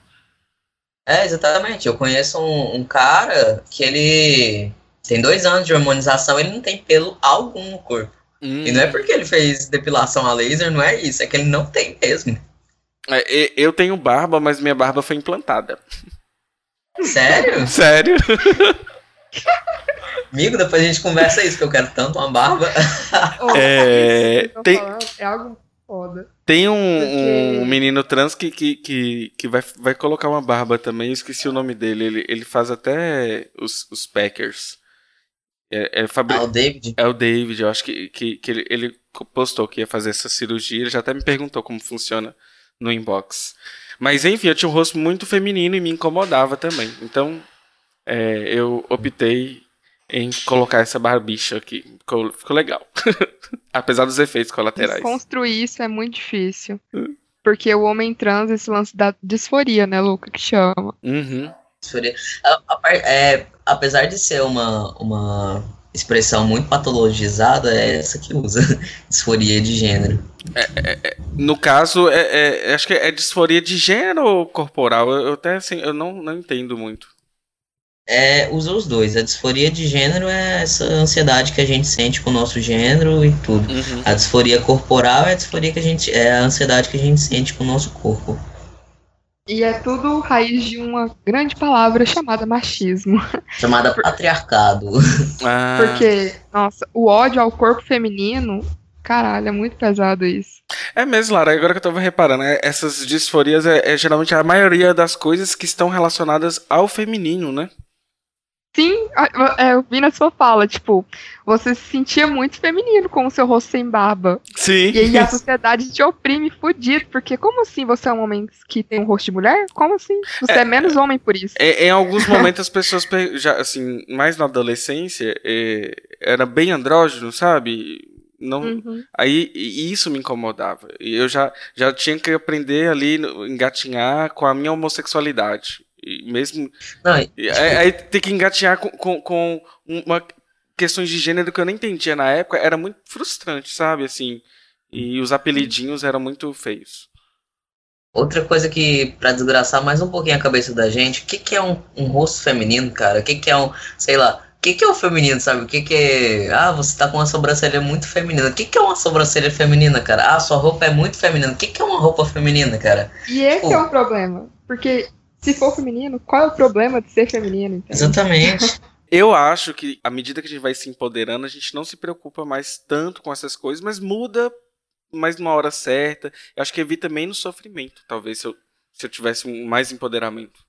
É, exatamente. Eu conheço um, um cara que ele tem dois anos de harmonização, ele não tem pelo algum no corpo. Hum. E não é porque ele fez depilação a laser, não é isso, é que ele não tem mesmo. É, eu tenho barba, mas minha barba foi implantada. Sério? [laughs] Sério? Amigo, depois a gente conversa isso, que eu quero tanto uma barba. [laughs] É, tô tem- é algo foda. Tem um, Porque- um menino trans que, que, que, que vai, vai colocar uma barba também, eu esqueci o nome dele. Ele, ele faz até os, os Packers. É, é, fabri- Ah, o David. é o David, eu acho que, que, que ele, ele postou que ia fazer essa cirurgia. Ele já até me perguntou como funciona no inbox. Mas enfim, eu tinha um rosto muito feminino e me incomodava também. Então é, eu optei em colocar essa barbicha aqui. Ficou, ficou legal. [laughs] Apesar dos efeitos colaterais. Construir isso é muito difícil. Porque o homem trans, esse lance da disforia, né, Luca, que chama. Uhum. Disforia. A- a é, apesar de ser uma, uma expressão muito patologizada, é essa que usa. [laughs] Disforia de gênero. No caso, é, é- acho que é disforia de gênero ou corporal? Eu, eu até assim, eu não, não entendo muito. É, usa os dois. A disforia de gênero é essa ansiedade que a gente sente com o nosso gênero e tudo. Uhum. A disforia corporal é a disforia que a gente. é a ansiedade que a gente sente com o nosso corpo. E é tudo raiz de uma grande palavra chamada machismo. Chamada patriarcado. Ah, Porque, nossa, o ódio ao corpo feminino, caralho, é muito pesado isso. É mesmo, Lara, agora que eu tava reparando, é- essas disforias é, é geralmente a maioria das coisas que estão relacionadas ao feminino, né? Sim, é, eu vi na sua fala, tipo, você se sentia muito feminino com o seu rosto sem barba. Sim. E aí a [laughs] sociedade te oprime fudido, porque como assim você é um homem que tem um rosto de mulher? Como assim? Você é, menos homem por isso. É, em alguns momentos as pessoas, pe- já, assim, mais na adolescência, é, era bem andrógeno, sabe? Não, Uhum. Aí e isso me incomodava. E eu já, já tinha que aprender ali, engatinhar com a minha homossexualidade. E mesmo. Não, aí, aí ter que engatinhar com, com, com uma questões de gênero que eu nem entendia na época era muito frustrante, sabe? Assim. E os apelidinhos eram muito feios. Outra coisa que, pra desgraçar mais um pouquinho a cabeça da gente, o que, que é um, um rosto feminino, cara? O que, que é um, sei lá, o que, que é o feminino, sabe? O que, que é. Ah, você tá com uma sobrancelha muito feminina. O que, que é uma sobrancelha feminina, cara? Ah, sua roupa é muito feminina. O que, que é uma roupa feminina, cara? E esse Tipo- é o problema. Porque se for feminino, qual é o problema de ser feminino? entende? Exatamente. [laughs] Eu acho que à medida que a gente vai se empoderando, a gente não se preocupa mais tanto com essas coisas, mas muda mais numa hora certa. Eu acho que evita menos sofrimento, talvez, se eu, se eu tivesse um mais empoderamento.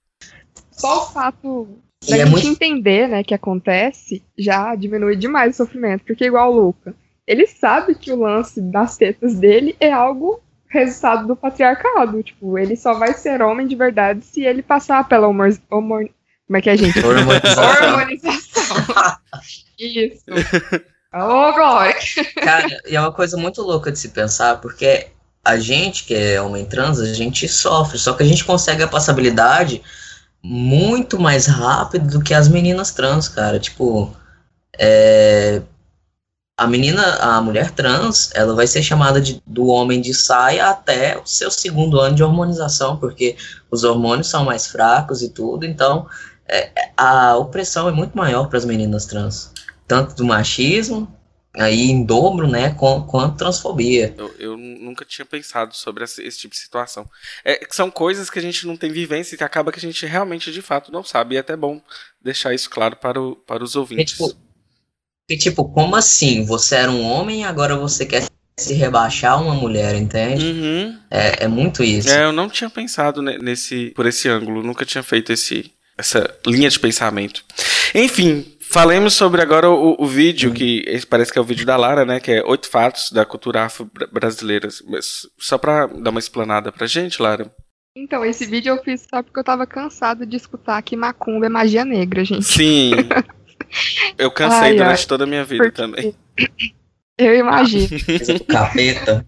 Só o fato da é gente muito. entender, né, que acontece, já diminui demais o sofrimento. Porque igual o Luca, ele sabe que o lance das tetas dele é algo resultado do patriarcado. Tipo, ele só vai ser homem de verdade se ele passar pela humor... humor... Como é que é, gente? Hormonização. Hormonização. [laughs] Isso. Ô, Glória. Cara, e é uma coisa muito louca de se pensar, porque a gente que é homem trans, a gente sofre, só que a gente consegue a passabilidade muito mais rápido do que as meninas trans, cara. Tipo, é, a menina, a mulher trans, ela vai ser chamada de, do homem de saia até o seu segundo ano de hormonização, porque os hormônios são mais fracos e tudo, então é, é, a opressão é muito maior para as meninas trans, tanto do machismo aí em dobro, né, com, quanto transfobia. Eu, eu nunca tinha pensado sobre esse, esse tipo de situação. É, são coisas que a gente não tem vivência e que acaba que a gente realmente, de fato, não sabe. E é até bom deixar isso claro para, o, para os E, ouvintes. tipo, e, tipo, como assim? Você era um homem e agora você quer se rebaixar a uma mulher, entende? Uhum. É, é muito isso. É, eu não tinha pensado ne- nesse, por esse ângulo, nunca tinha feito esse, essa linha de pensamento. Enfim, falemos sobre agora o, o vídeo, que esse parece que é o vídeo da Lara, né? Que é Oito Fatos da Cultura Afro-Brasileira. Mas Só pra dar uma explanada pra gente, Lara. Então, esse vídeo eu fiz só porque eu tava cansada de escutar que macumba é magia negra, gente. Sim. [laughs] Eu cansei Ai, durante ai. toda a minha vida Porque- também. Eu imagino. Capeta.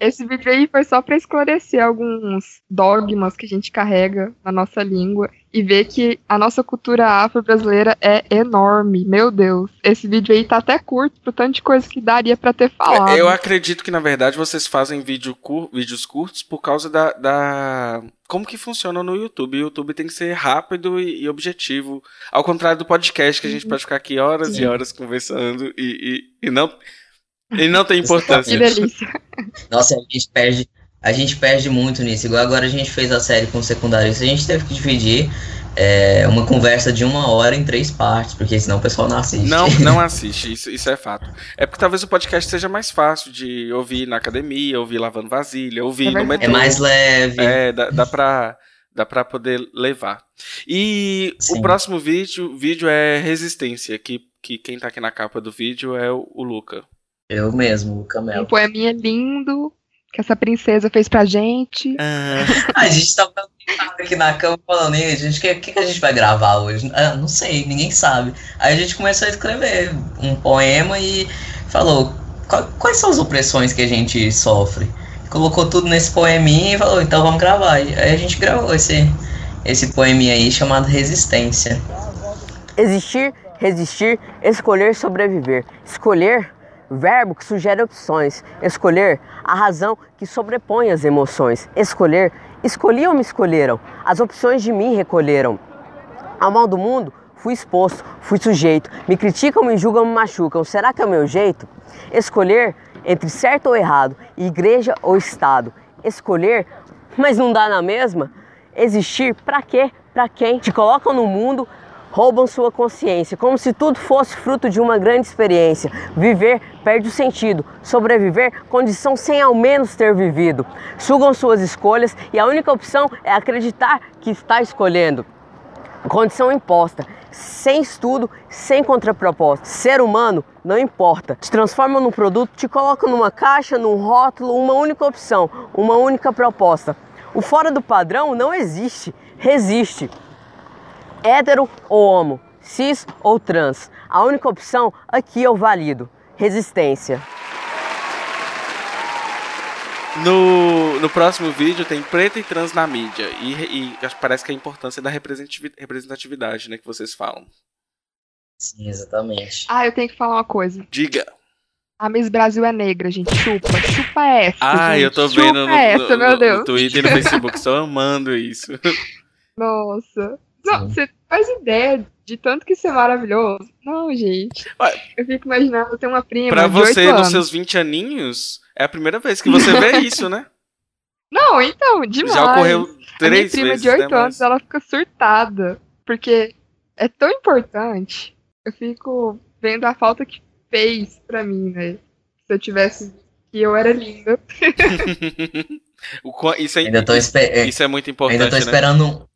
Esse vídeo aí foi só pra esclarecer alguns dogmas que a gente carrega na nossa língua e ver que a nossa cultura afro-brasileira é enorme. Meu Deus, esse vídeo aí tá até curto pro tanto de coisa que daria pra ter falado. Eu acredito que, na verdade, vocês fazem vídeo cur- vídeos curtos por causa da, da- Como que funciona no YouTube. O YouTube tem que ser rápido e, e objetivo. Ao contrário do podcast, que a gente pode ficar aqui horas e horas conversando e, e, e não. E não tem Que importância. delícia. Nossa, a gente perde. A gente perde muito nisso. Igual agora a gente fez a série com secundaristas, a gente teve que dividir é, uma conversa de uma hora em três partes, porque senão o pessoal não assiste. Não, não [laughs] assiste, isso, isso é fato. É porque talvez o podcast seja mais fácil de ouvir na academia, ouvir lavando vasilha, ouvir É no verdade. É metrô. mais leve. É, dá, dá pra. Dá pra poder levar. E o Sim. próximo vídeo, vídeo é Resistência, que, que quem tá aqui na capa do vídeo é o, o Luca. Eu mesmo, o Um Camelo. poeminha lindo que essa princesa fez pra gente. [laughs] A gente tava aqui na cama falando, e a gente, o que, que, a gente vai gravar hoje? Ah, não sei, ninguém sabe. Aí a gente começou a escrever um poema e falou "Qual- quais são as opressões que a gente sofre. Colocou tudo nesse poeminha e falou, então vamos gravar. Aí a gente gravou esse, esse poeminha aí chamado Resistência. Existir, resistir, escolher, sobreviver. Escolher, verbo que sugere opções. Escolher, a razão que sobrepõe as emoções. Escolher, escolhi ou me escolheram? As opções de mim recolheram. Ao mal do mundo, fui exposto, fui sujeito. Me criticam, me julgam, me machucam. Será que é o meu jeito? Escolher entre certo ou errado, igreja ou Estado. Escolher, mas não dá na mesma? Existir, pra quê? Pra quem? Te colocam no mundo, roubam sua consciência, como se tudo fosse fruto de uma grande experiência. Viver perde o sentido, sobreviver, condição sem ao menos ter vivido. Sugam suas escolhas e a única opção é acreditar que está escolhendo condição imposta, sem estudo, sem contraproposta. Ser humano não importa. Te transforma num produto, te coloca numa caixa, num rótulo, uma única opção, uma única proposta. O fora do padrão não existe, resiste. Hétero ou homo, cis ou trans. A única opção aqui eu valido. Resistência. No, no próximo vídeo tem preto e trans na mídia. E, e parece que é a importância da representativi- representatividade, né, que vocês falam. Sim, exatamente. Ah, eu tenho que falar uma coisa. Diga. A Miss Brasil é negra, gente. Chupa. Chupa essa. Ah, gente. eu tô Chupa vendo no, essa, no- meu no- Deus. no Twitter e no Facebook, estou amando isso. [laughs] Nossa. Não, Sim. você faz ideia de tanto que isso é maravilhoso? Não, gente. Ué. Eu fico imaginando ter uma prima Pra de 8 você, nos seus 20 aninhos, é a primeira vez que você vê [laughs] isso, né? Não, então, demais. Já ocorreu A minha três prima vezes, de 8 né, anos, mas- ela fica surtada. Porque é tão importante. Eu fico vendo a falta que fez pra mim, né? Se eu tivesse. Que eu era linda. [laughs] Isso, é, Ainda tô, espe- isso é muito importante, ainda tô né? esperando um,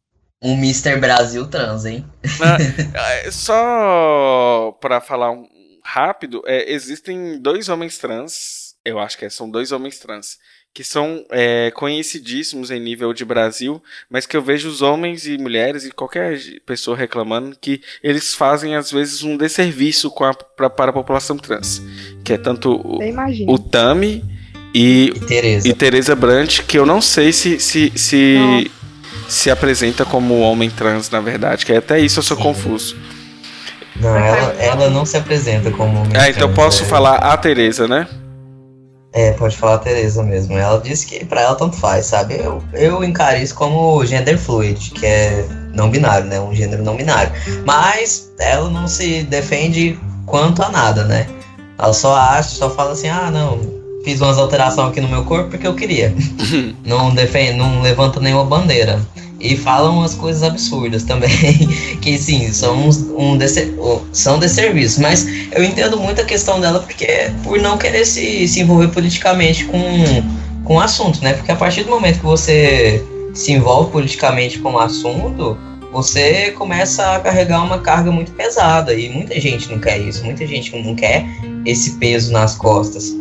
um Mr. Brasil trans, hein? [laughs] É, Só pra falar um rápido, é, existem dois homens trans, eu acho que é, são dois homens trans, que são é, conhecidíssimos em nível de Brasil, mas que eu vejo os homens e mulheres e qualquer pessoa reclamando que eles fazem às vezes um desserviço com a, pra- para a população trans, que é tanto o, o Tami e Tereza. e Teresa Brant, que eu não sei se se, se, se apresenta como homem trans, na verdade, que até isso eu sou Sim. confuso. Não, ela, ela não se apresenta como homem Ah, então trans, posso é. falar a Teresa, né? É, pode falar a Tereza mesmo. Ela disse que pra ela tanto faz, sabe? Eu, eu encaro isso como gender fluid, que é não binário, né? Um gênero não binário. Mas ela não se defende quanto a nada, né? Ela só acha, só fala assim, ah, não, fiz umas alterações aqui no meu corpo porque eu queria. [laughs] não defende, não levanta nenhuma bandeira. E falam umas coisas absurdas também, [laughs] que sim, são uns- um desse, são desserviços. Mas eu entendo muito a questão dela porque por não querer se, se envolver politicamente com, com o assunto, né? Porque a partir do momento que você se envolve politicamente com o assunto, você começa a carregar uma carga muito pesada. E muita gente não quer isso, muita gente não quer esse peso nas costas.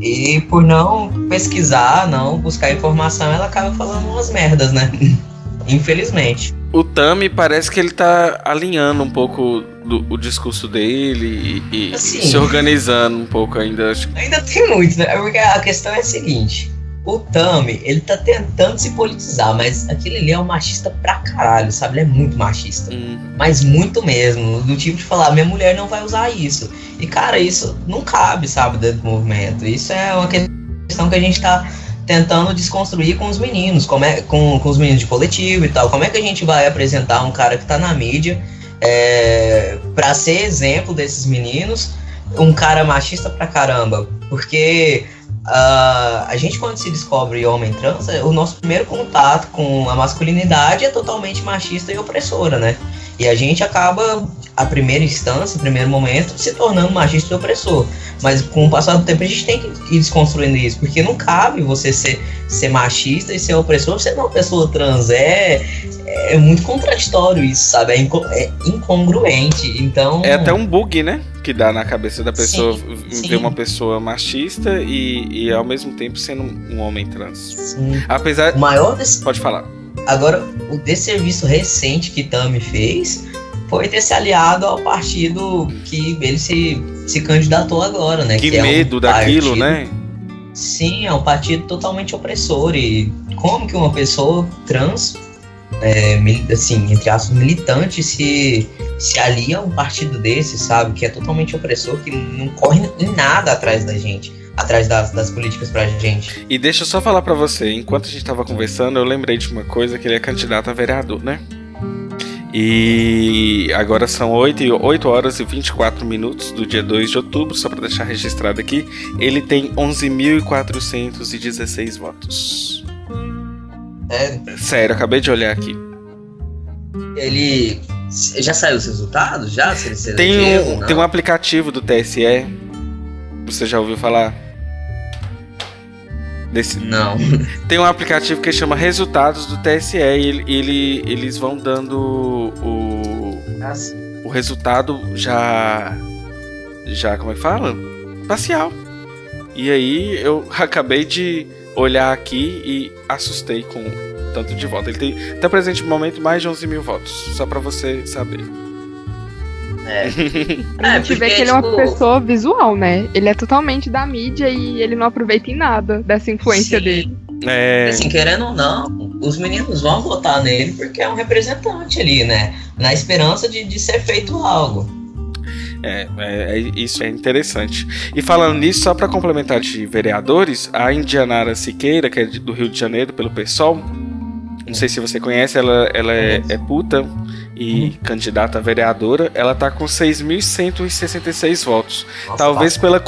E por não pesquisar, não buscar informação, ela acaba falando umas merdas, né? [laughs] Infelizmente. O Tami parece que ele tá alinhando um pouco do, o discurso dele e, e Assim. se organizando um pouco ainda. Ainda tem muito, né? Porque a questão é a seguinte: o Tami, ele tá tentando se politizar, mas aquele ali é um machista pra caralho, sabe? Ele é muito machista. Hum, Mas muito mesmo. Do tipo de falar, minha mulher não vai usar isso. E, cara, isso não cabe, sabe, dentro do movimento. Isso é uma questão que a gente tá tentando desconstruir com os meninos, como é, com, com os meninos de coletivo e tal. Como é que a gente vai apresentar um cara que tá na mídia é, para ser exemplo desses meninos, um cara machista pra caramba? Porque ah, a gente, quando se descobre homem trans, é- o nosso primeiro contato com a masculinidade é totalmente machista e opressora, né? E a gente acaba, a primeira instância, o primeiro momento, se tornando machista e opressor. Mas com o passar do tempo a gente tem que ir desconstruindo isso, porque não cabe você ser, ser machista e ser opressor, você não é uma pessoa trans. É, é muito contraditório isso, sabe? É, inco- é incongruente. Então. É até um bug, né? Que dá na cabeça da pessoa Sim, v- sim. ver uma pessoa machista e, e ao mesmo tempo sendo um, um homem trans. Sim. Apesar. O maior desse, Pode falar. Agora, o desserviço recente que Tami fez foi ter se aliado ao partido que ele se, se candidatou agora, né? Que é um medo daquilo, partido- né? Sim, é um partido totalmente opressor. E como que uma pessoa trans, é, assim, entre aspas, militante, se, se alia a um partido desse, sabe? Que é totalmente opressor, que não corre em nada atrás da gente, atrás das, das políticas pra gente. E deixa eu só falar pra você, enquanto a gente tava conversando, eu lembrei de uma coisa, que ele é candidato a vereador, né? E agora são 8, e- 8 horas e 24 minutos do dia 2 de outubro, só pra deixar registrado aqui. Ele tem 11.416 votos. É, Sério, acabei de olhar aqui. ele. Já saiu os resultados? Já? Se ele Tem um, tem um aplicativo do TSE. Você já ouviu falar? Desse, Não. [laughs] Tem um aplicativo que chama Resultados do TSE e ele, ele- eles vão dando o, o resultado já. Já, como é que fala? Parcial. E aí eu [laughs] acabei de olhar aqui e assustei com o tanto de voto. Ele tem, até o presente momento, mais de 11 mil votos. Só pra você saber. É. A gente vê que ele é uma pessoa visual, né? Ele é totalmente da mídia e ele não aproveita em nada dessa influência Sim. dele. É, Assim, querendo ou não, os meninos vão votar nele porque é um representante ali, né? Na esperança de, de ser feito algo. É, é, é, isso é interessante. E falando nisso, só para complementar de vereadores, a Indianara Siqueira, que é do Rio de Janeiro, pelo PSOL, não sei se você conhece, ela, ela é, é puta e uhum. candidata a vereadora, ela tá com 6.166 votos. Nossa, Talvez tá. pela.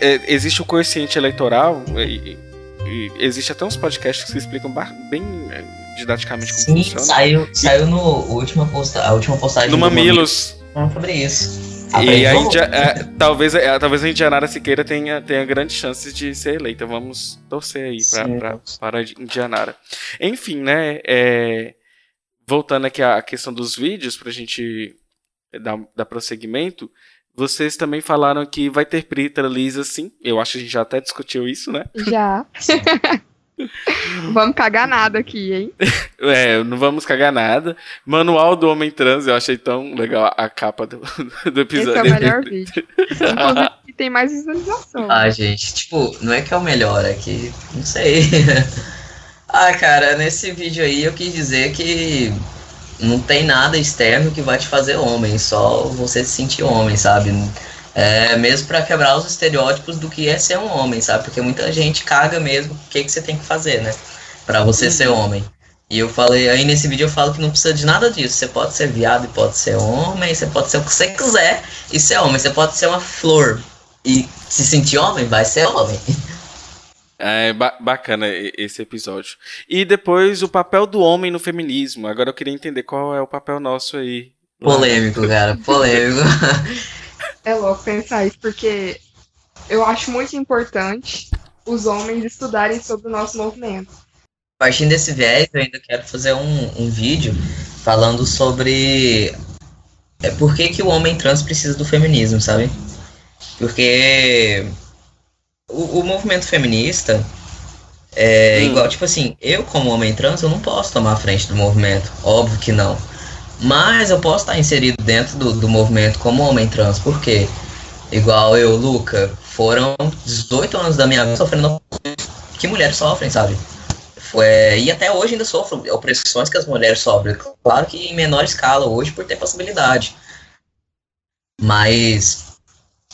É, existe o coeficiente eleitoral, e, e, existe até uns podcasts que explicam bem é, didaticamente como Sim, funciona. Saiu, saiu no última posta, a última postagem no Mamilos. sobre isso. E a India, é, talvez, é, talvez a Indianara Siqueira tenha, tenha grandes chances de ser eleita. Vamos torcer aí pra, pra, para a Indianara. Enfim, né? É, voltando aqui à questão dos vídeos, pra gente dar, dar prosseguimento. Vocês também falaram que vai ter Prita Lisa, sim. Eu acho que a gente já até discutiu isso, né? Já. [laughs] vamos cagar nada aqui, hein? [laughs] É, não vamos cagar nada. Manual do Homem Trans, eu achei tão legal a capa do, do episódio. Esse é o melhor vídeo. Inclusive, tem mais visualização. Ah, gente, tipo, não é que é o melhor, é que. Não sei. [laughs] ah, cara, nesse vídeo aí eu quis dizer que não tem nada externo que vai te fazer homem, só você se sentir homem, sabe? É, mesmo para quebrar os estereótipos do que é ser um homem, sabe? Porque muita gente caga mesmo o que, que você tem que fazer, né? Para você uhum. ser homem. E eu falei, aí nesse vídeo eu falo que não precisa de nada disso. Você pode ser viado e pode ser homem, você pode ser o que você quiser e ser homem. Você pode ser uma flor e se sentir homem, vai ser homem. É ba bacana esse episódio. E depois o papel do homem no feminismo. Agora eu queria entender qual é o papel nosso aí. Polêmico, cara, polêmico. [laughs] É louco pensar isso, porque eu acho muito importante os homens estudarem sobre o nosso movimento. Partindo desse viés, eu ainda quero fazer um, um vídeo falando sobre é, por que, que o homem trans precisa do feminismo, sabe? Porque o, o movimento feminista é hum. igual, tipo assim, eu como homem trans, eu não posso tomar a frente do movimento, óbvio que não. Mas eu posso estar inserido dentro do, do movimento como homem trans, porque, igual eu, Luca, foram 18 anos da minha vida sofrendo que mulheres sofrem, sabe? Foi, e até hoje ainda sofro opressões que as mulheres sofrem. Claro que em menor escala hoje por ter possibilidade. Mas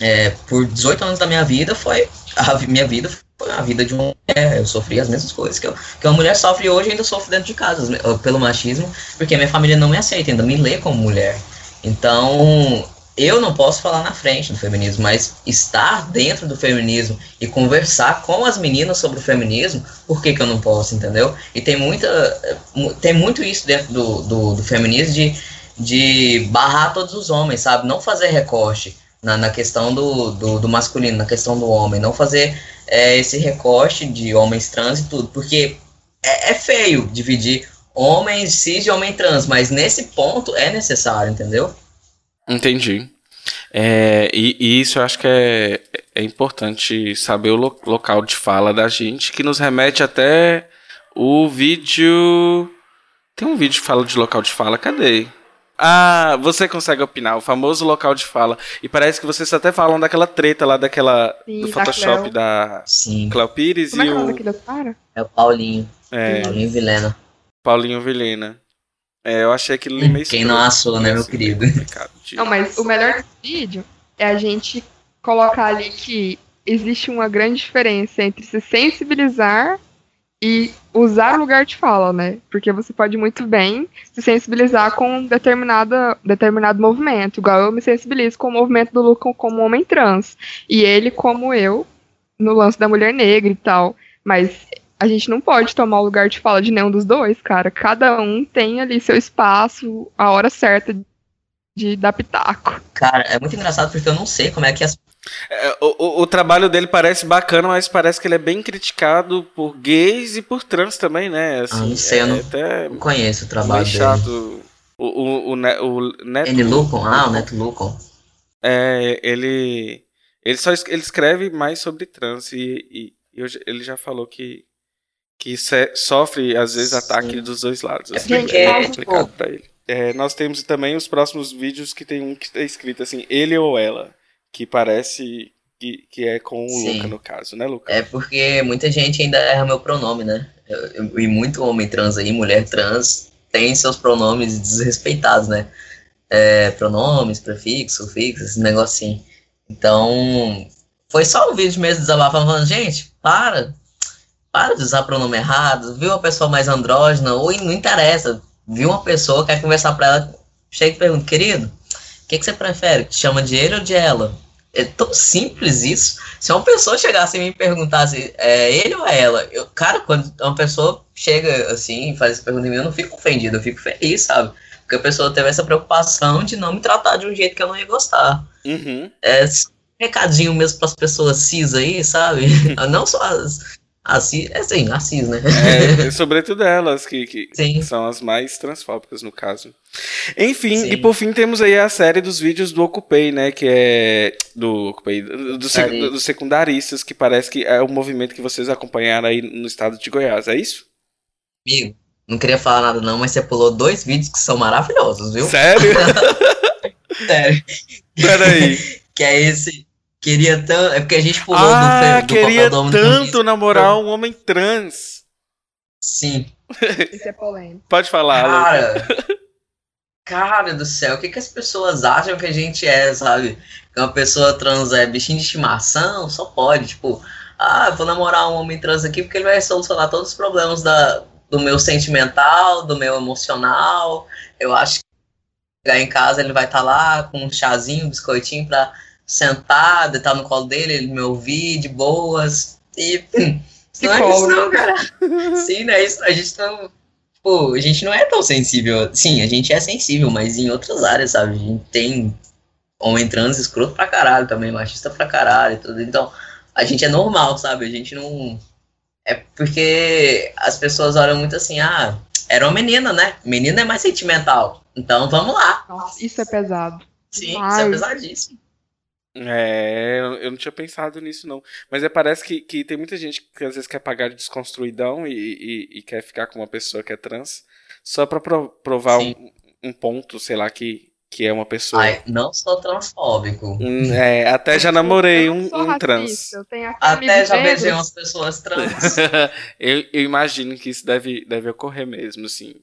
é, por 18 anos da minha vida foi a minha vida foi a vida de uma mulher. Eu sofri as mesmas coisas que, eu, que uma mulher sofre hoje ainda sofro dentro de casa pelo machismo, porque minha família não me aceita, ainda me lê como mulher. Então, eu não posso falar na frente do feminismo, mas estar dentro do feminismo e conversar com as meninas sobre o feminismo, por que, que eu não posso, entendeu? E tem muita. Tem muito isso dentro do, do, do feminismo de, de barrar todos os homens, sabe? Não fazer recorte na, na questão do, do, do, masculino, na questão do homem, não fazer é, esse recorte de homens trans e tudo, porque é, é, feio dividir homens cis e homem trans, mas nesse ponto é necessário, entendeu? Entendi. É, e, e, isso eu acho que é, é importante saber o lo, local de fala da gente, que nos remete até o vídeo. Tem um vídeo que fala de local de fala, cadê? Ah, você consegue opinar, o famoso local de fala. E parece que vocês até falam daquela treta lá daquela. Sim, do Photoshop da, Sim. Cléo Pires Como e é, é o. Daquele cara? É o Paulinho. É. Paulinho Vilena. Paulinho Vilena. É, eu achei aquilo meio Quem não assou, né, meu assim, querido? Não, mas o melhor vídeo é a gente colocar ali que existe uma grande diferença entre se sensibilizar e usar o lugar de fala, né? Porque você pode muito bem se sensibilizar com determinada, determinado movimento, igual eu me sensibilizo com o movimento do Luca como homem trans, e ele como eu no lance da mulher negra e tal. Mas a gente não pode tomar o lugar de fala de nenhum dos dois, cara. Cada um tem ali seu espaço, a hora certa de dar pitaco. Cara, é muito engraçado porque eu não sei como é que as é, o, o, trabalho dele parece bacana, mas parece que ele é bem criticado por gays e por trans também, né? Assim, ah, não sei, é, eu não, até não conheço o trabalho dele. Chato. O, o, o, o Neto Ele Lucon? Ah, o Neto Lucon. É, ele. Ele só ele escreve mais sobre trans e, e, e ele já falou que, que sofre, às vezes, Sim. ataque dos dois lados. Assim, é, é complicado pra ele. É, nós temos também os próximos vídeos que tem um que está escrito assim, ele ou ela que parece que, que é com o Sim. Luca, no caso, né, Luca? É porque muita gente ainda erra meu pronome, né? E muito homem trans aí, mulher trans, tem seus pronomes desrespeitados, né? é, pronomes, prefixo, fixo, esse negocinho. Então, foi só um vídeo mesmo desabafando, falando, gente, para, para de usar pronome errado, viu uma pessoa mais andrógena, ou não interessa, viu uma pessoa, quer conversar pra ela, chega e pergunta, querido, o que, que você prefere? Te chama de ele ou de ela? É tão simples isso. Se uma pessoa chegasse e me perguntasse, é ele ou é ela? Eu, cara, quando uma pessoa chega assim e faz essa pergunta em mim, eu não fico ofendido, eu fico feliz, sabe? Porque a pessoa teve essa preocupação de não me tratar de um jeito que eu não ia gostar. Uhum. É recadinho mesmo para as pessoas cis aí, sabe? [laughs] não só as, as cis, é sim, as cis, né? É, [laughs] sobretudo elas, que, que Sim. são as mais transfóbicas no caso. Enfim, Sim. e por fim temos aí a série dos vídeos do Ocupei, né? Que é. Do Ocupei. Do, do, dos secundaristas, que parece que é o movimento que vocês acompanharam aí no estado de Goiás, é isso? Amigo, não queria falar nada não, mas você pulou dois vídeos que são maravilhosos, viu? Sério? [laughs] Sério. Peraí. Que é esse. Queria tanto. É porque a gente pulou Ah, do, do queria papel do tanto namorar um homem trans. Sim. Isso é polêmico. Pode falar. Cara. Cara do céu, o que, que as pessoas acham que a gente é, sabe? Que uma pessoa trans é bichinho de estimação? Só pode, tipo, ah, vou namorar um homem trans aqui porque ele vai solucionar todos os problemas da, do meu sentimental, do meu emocional. Eu acho que chegar em casa ele vai estar lá com um chazinho, um biscoitinho pra sentar, deitar no colo dele, ele me ouvir de boas. E hum, não é isso não, cara. [laughs] Sim, não é isso. A gente não. Pô, a gente não é tão sensível. Sim, a gente é sensível, mas em outras áreas, sabe? A gente tem homem trans escroto pra caralho também, machista pra caralho e tudo. Então, a gente é normal, sabe? A gente não. É porque as pessoas olham muito assim, ah, era uma menina, né? Menina é mais sentimental. Então vamos lá. Nossa, isso é pesado. Sim, Demais. isso é pesadíssimo. É, eu não tinha pensado nisso, não. Mas é, parece que, que tem muita gente que às vezes quer pagar de desconstruidão e, e, e quer ficar com uma pessoa que é trans só pra pro- provar Sim. um, um ponto, sei lá, que, que é uma pessoa. Ai, não sou transfóbico. Hum, é, até já namorei um, sou um racista, trans. Eu tenho aqui Até já beijei umas pessoas trans. [laughs] eu, eu imagino que isso deve, deve ocorrer mesmo, assim.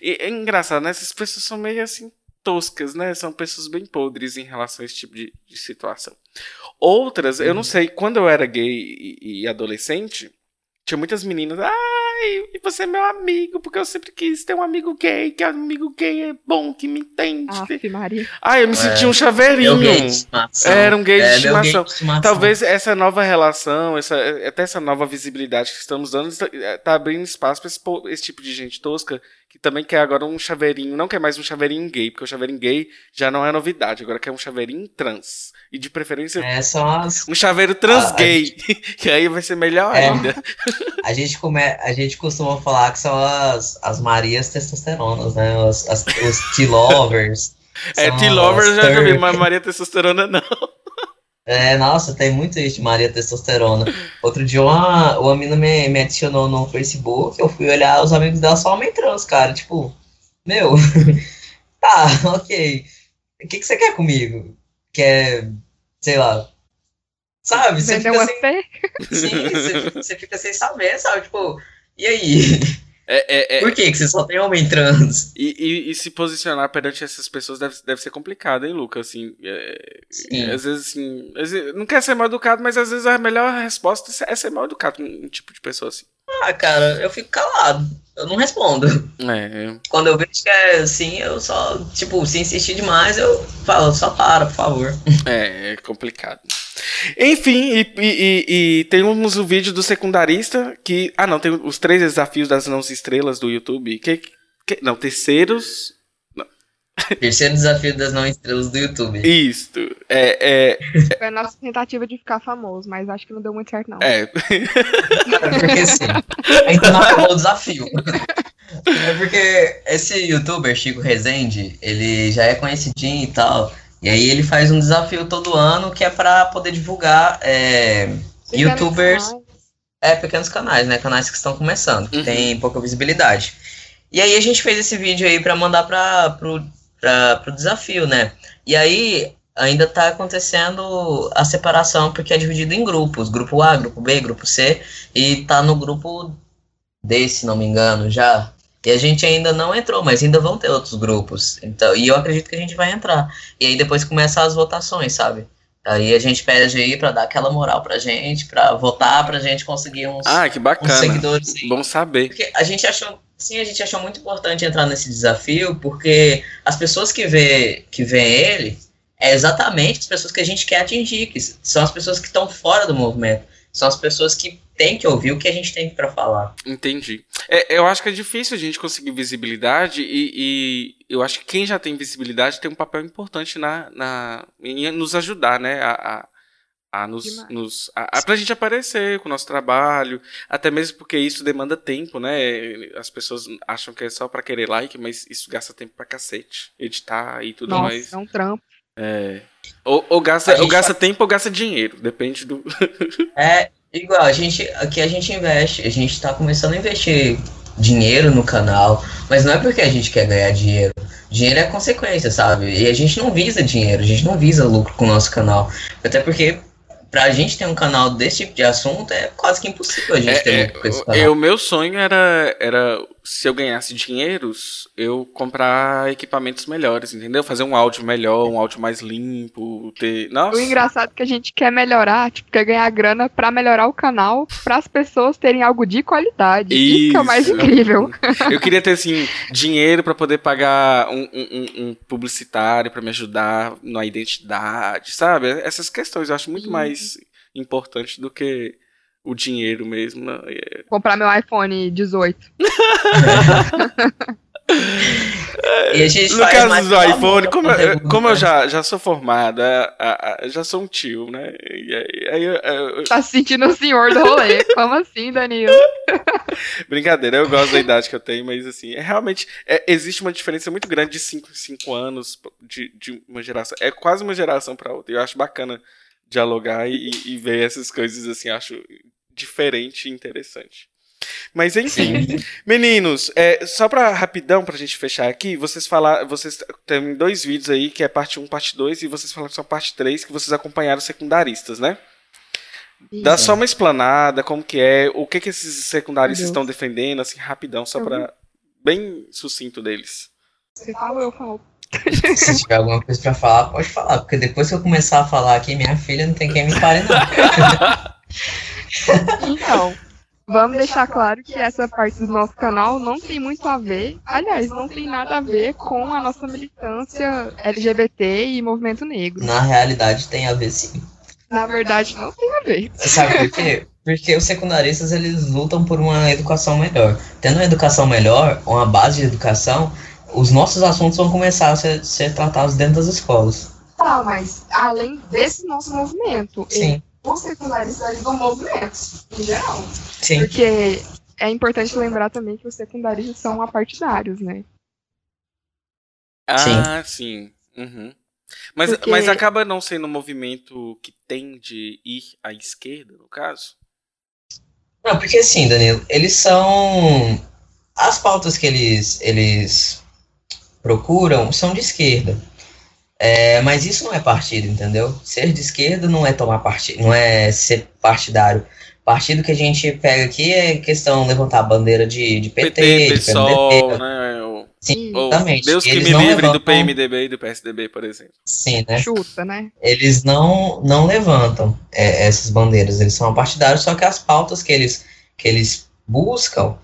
E é engraçado, né? Essas pessoas são meio assim toscas, né? São pessoas bem podres em relação a esse tipo de, de situação. Outras, eu não sei, quando eu era gay e, e adolescente, tinha muitas meninas, ai, e você é meu amigo, porque eu sempre quis ter um amigo gay, que amigo gay é bom, que me entende. Aff, Maria. Ai, eu me É, sentia um chaveirinho. Gay. Era um gay de É, estimação. de estimação. Talvez essa nova relação, essa, até essa nova visibilidade que estamos dando, está tá abrindo espaço para esse, esse tipo de gente tosca que também quer agora um chaveirinho, não quer mais um chaveirinho gay, porque o chaveirinho gay já não é novidade, agora quer um chaveirinho trans. E de preferência É, são as. um chaveiro trans Ah, a gay, que [laughs] aí vai ser melhor É. ainda. A gente, come... a gente costuma falar que são as, as Marias testosteronas, né? As, as- os T-Lovers. É, São T-Lover as já já vi, mas Maria Testosterona não. É, nossa, tem muito isso de Maria Testosterona. Outro dia uma, uma mina me, me adicionou no Facebook, eu fui olhar os amigos dela só homem trans, cara. Tipo, meu, [laughs] tá, ok. O que, que você quer comigo? Quer, sei lá. Sabe? Você Vender fica sem. [laughs] Sim, você, você fica sem saber, sabe? Tipo, e aí? É, é, é, Por que, que você só tem homem trans? e, e- e se posicionar perante essas pessoas deve, deve ser complicado, hein, Luca? Assim, é, Sim. às vezes, assim, às vezes- não quer ser mal educado, mas às vezes a melhor resposta é ser mal educado com um tipo de pessoa assim. Ah, cara, eu fico calado. Eu não respondo. É, Quando eu vejo que é assim, eu só, tipo, se insistir demais, eu falo, só para, por favor. é, é complicado. Enfim, e, e- e- e temos o vídeo do secundarista que. Ah, não, tem os três desafios das não estrelas do YouTube. Que, que- não, terceiros. Terceiro desafio das não estrelas do YouTube. Isto. É, é, Foi a nossa tentativa de ficar famoso, mas acho que não deu muito certo, não. é. Porque assim, ainda não acabou o desafio. É porque esse youtuber, Chico Rezende, ele já é conhecidinho e tal. E aí ele faz um desafio todo ano que é pra poder divulgar é, youtubers canais. É, pequenos canais, né? Canais que estão começando, que Uhum. tem pouca visibilidade. E aí a gente fez esse vídeo aí pra mandar pra, pro, pra, pro desafio, né? E aí ainda tá acontecendo a separação, porque é dividido em grupos. Grupo A, grupo B, grupo C. E tá no grupo D, se não me engano, já. E a gente ainda não entrou, mas ainda vão ter outros grupos. Então, e eu acredito que a gente vai entrar. E aí depois começam as votações, sabe? Aí a gente pede aí pra dar aquela moral pra gente, pra votar, pra gente conseguir uns, Ah, que bacana. seguidores aí. Bom saber. Porque a gente achou, sim, a gente achou muito importante entrar nesse desafio, porque as pessoas que vê, que vê ele é exatamente as pessoas que a gente quer atingir, que são as pessoas que estão fora do movimento, são as pessoas que têm que ouvir o que a gente tem para falar. Entendi. É, eu acho que é difícil a gente conseguir visibilidade e, e eu acho que quem já tem visibilidade tem um papel importante na, na em nos ajudar, né? A, a, a nos, nos a, a, pra gente aparecer com o nosso trabalho, até mesmo porque isso demanda tempo, né? As pessoas acham que é só pra querer like, mas isso gasta tempo pra cacete. Editar e tudo Nossa, mais. é um trampo. É. Ou, ou gasta, ou gasta tempo ou gasta dinheiro, depende do. É igual, a gente, aqui a gente investe, a gente tá começando a investir dinheiro no canal, mas não é porque a gente quer ganhar dinheiro. Dinheiro é consequência, sabe? E a gente não visa dinheiro, a gente não visa lucro com o nosso canal. Até porque pra gente ter um canal desse tipo de assunto é quase que impossível a gente ter É, lucro com esse é, canal. é, o meu sonho era, era, se eu ganhasse dinheiros, eu comprar equipamentos melhores, entendeu? Fazer um áudio melhor, um áudio mais limpo, ter... Nossa, O engraçado é que a gente quer melhorar, tipo, quer ganhar grana pra melhorar o canal, para as pessoas terem algo de qualidade. Isso, que é o mais Isso. incrível. eu queria ter, assim, dinheiro pra poder pagar um, um- um- publicitário pra me ajudar na identidade, sabe? Essas questões eu acho muito Sim. mais importante do que o dinheiro mesmo. né? É- Comprar meu iPhone 18. E a gente No caso do iPhone, como, eu, como eu já, já sou formada, a- a- já sou um tio, né? E aí, aí eu- eu- Tá se sentindo o senhor do rolê. Como assim, Danilo? [laughs] brincadeira, eu gosto da idade que eu tenho, mas assim, é realmente é, existe uma diferença muito grande de 5 em 5 anos de, de uma geração. É quase uma geração para outra. Eu acho bacana dialogar e, e ver essas coisas assim, eu acho diferente e interessante. Mas enfim, meninos, é, só pra rapidão pra gente fechar aqui, vocês falaram, vocês têm dois vídeos aí, que é parte 1, parte 2, e vocês falaram que são parte 3, que vocês acompanharam os secundaristas, né? Dá só uma explanada, como que é, o que que esses secundaristas estão defendendo, assim, rapidão, só pra... Bem sucinto deles. Você fala, eu falo. [laughs] Se tiver alguma coisa pra falar, pode falar, porque depois que eu começar a falar aqui, minha filha não tem quem me pare, não. [laughs] Então, vamos deixar claro que essa parte do nosso canal não tem muito a ver, aliás, não tem nada a ver com a nossa militância LGBT e movimento negro. Na realidade, tem a ver sim. Na verdade, não tem a ver. Sabe por quê? Porque os secundaristas eles lutam por uma educação melhor. Tendo uma educação melhor, uma base de educação, os nossos assuntos vão começar a ser, ser tratados dentro das escolas. Tá, mas além desse nosso movimento, Sim, os secundaristas ajudam movimentos, em geral. sim. Porque é importante lembrar também que os secundaristas são apartidários, né? Ah, sim. Uhum. Mas, Porque- mas acaba não sendo um movimento que tende a ir à esquerda, no caso? Não, porque assim, Danilo, eles são. As pautas que eles, eles procuram são de esquerda. É, mas isso não é partido, entendeu? Ser de esquerda não é tomar partido, não é ser partidário. Partido que a gente pega aqui é questão de levantar a bandeira de, de PT, PT, de PSOL, PMDB. né? Ou, Sim, ou exatamente. Deus que Eles me não livre do levantam- PMDB e do PSDB, por exemplo. Sim, né? Chuta, né? eles não, não levantam é, essas bandeiras, eles são partidários, só que as pautas que eles, que eles buscam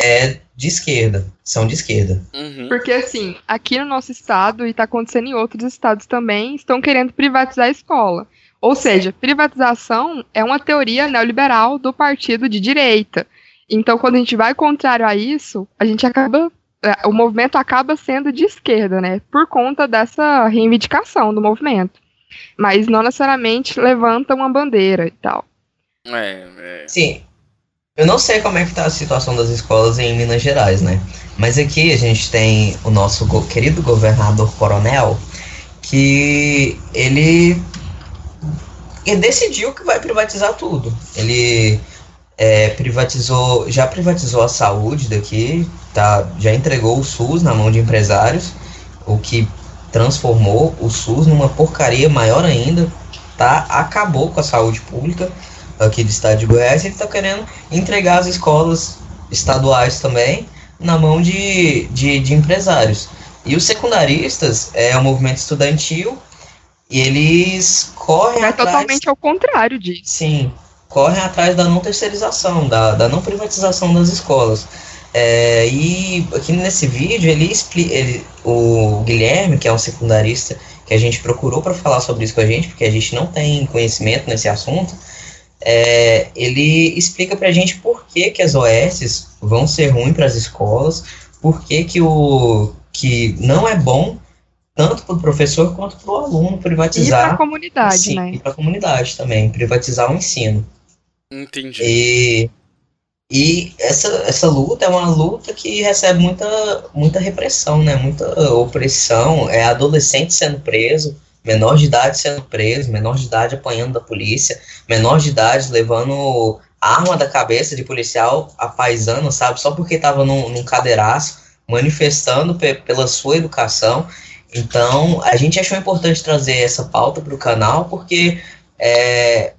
é de esquerda, são de esquerda. Uhum. Porque assim, aqui no nosso estado, e tá acontecendo em outros estados também, estão querendo privatizar a escola. Ou seja, privatização é uma teoria neoliberal do partido de direita. Então, quando a gente vai contrário a isso, a gente acaba. é, O movimento acaba sendo de esquerda, né? Por conta dessa reivindicação do movimento. Mas não necessariamente levanta uma bandeira e tal. É, é. Sim, eu não sei como é que tá a situação das escolas em Minas Gerais, né? Mas aqui a gente tem o nosso querido governador Coronel, que ele, ele decidiu que vai privatizar tudo. Ele é, privatizou, já privatizou a saúde daqui, tá, já entregou o SUS na mão de empresários, o que transformou o SUS numa porcaria maior ainda, tá? Acabou com a saúde pública aqui do estado de Goiás, ele está querendo entregar as escolas estaduais também na mão de, de, de empresários. E os secundaristas é um movimento estudantil e eles correm É atrás... totalmente ao contrário disso. Sim, correm atrás da não terceirização, da, da não privatização das escolas. É, e aqui nesse vídeo ele explica, ele, o Guilherme, que é um secundarista, que a gente procurou para falar sobre isso com a gente, porque a gente não tem conhecimento nesse assunto, é, ele explica para a gente por que, que as OS vão ser ruins para as escolas, por que, que, o, que não é bom tanto para o professor quanto para o aluno E privatizar. pra comunidade, Sim, né? E para a comunidade também, privatizar o ensino. Entendi. E, e essa, essa luta é uma luta que recebe muita, muita repressão, né? Muita opressão. É adolescente sendo preso, menor de idade sendo preso, menor de idade apanhando da polícia, menor de idade levando arma da cabeça de policial a paisano, sabe? Só porque estava num, num cadeiraço, manifestando pe- pela sua educação. Então, a gente achou importante trazer essa pauta para o canal, porque é,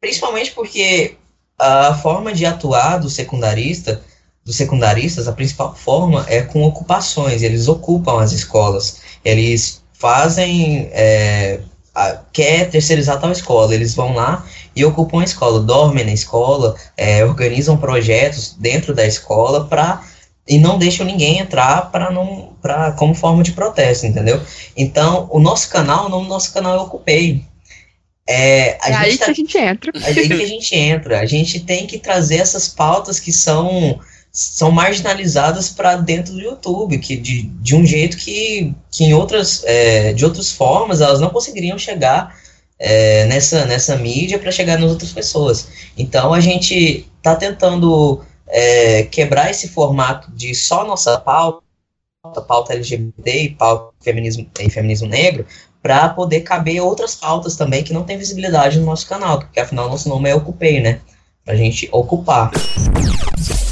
principalmente porque a forma de atuar do secundarista, dos secundaristas, a principal forma é com ocupações. Eles ocupam as escolas. Eles fazem é, a- quer terceirizar tal escola, eles vão lá e ocupam a escola, dormem na escola, é, organizam projetos dentro da escola para e não deixam ninguém entrar para não para como forma de protesto, entendeu? Então, o nosso canal, o nome do nosso canal é Ocupei. É, a É aí gente que tá a gente entra. é aí que a gente entra. A gente tem que trazer essas pautas que são são marginalizadas para dentro do YouTube, que de, de um jeito que, que em outras é, de outras formas elas não conseguiriam chegar é, nessa nessa mídia para chegar nas outras pessoas. Então a gente está tentando é, quebrar esse formato de só nossa pauta, pauta LGBT e pauta feminismo e feminismo negro, para poder caber outras pautas também que não tem visibilidade no nosso canal, porque afinal nosso nome é Ocupei, né? Pra gente ocupar.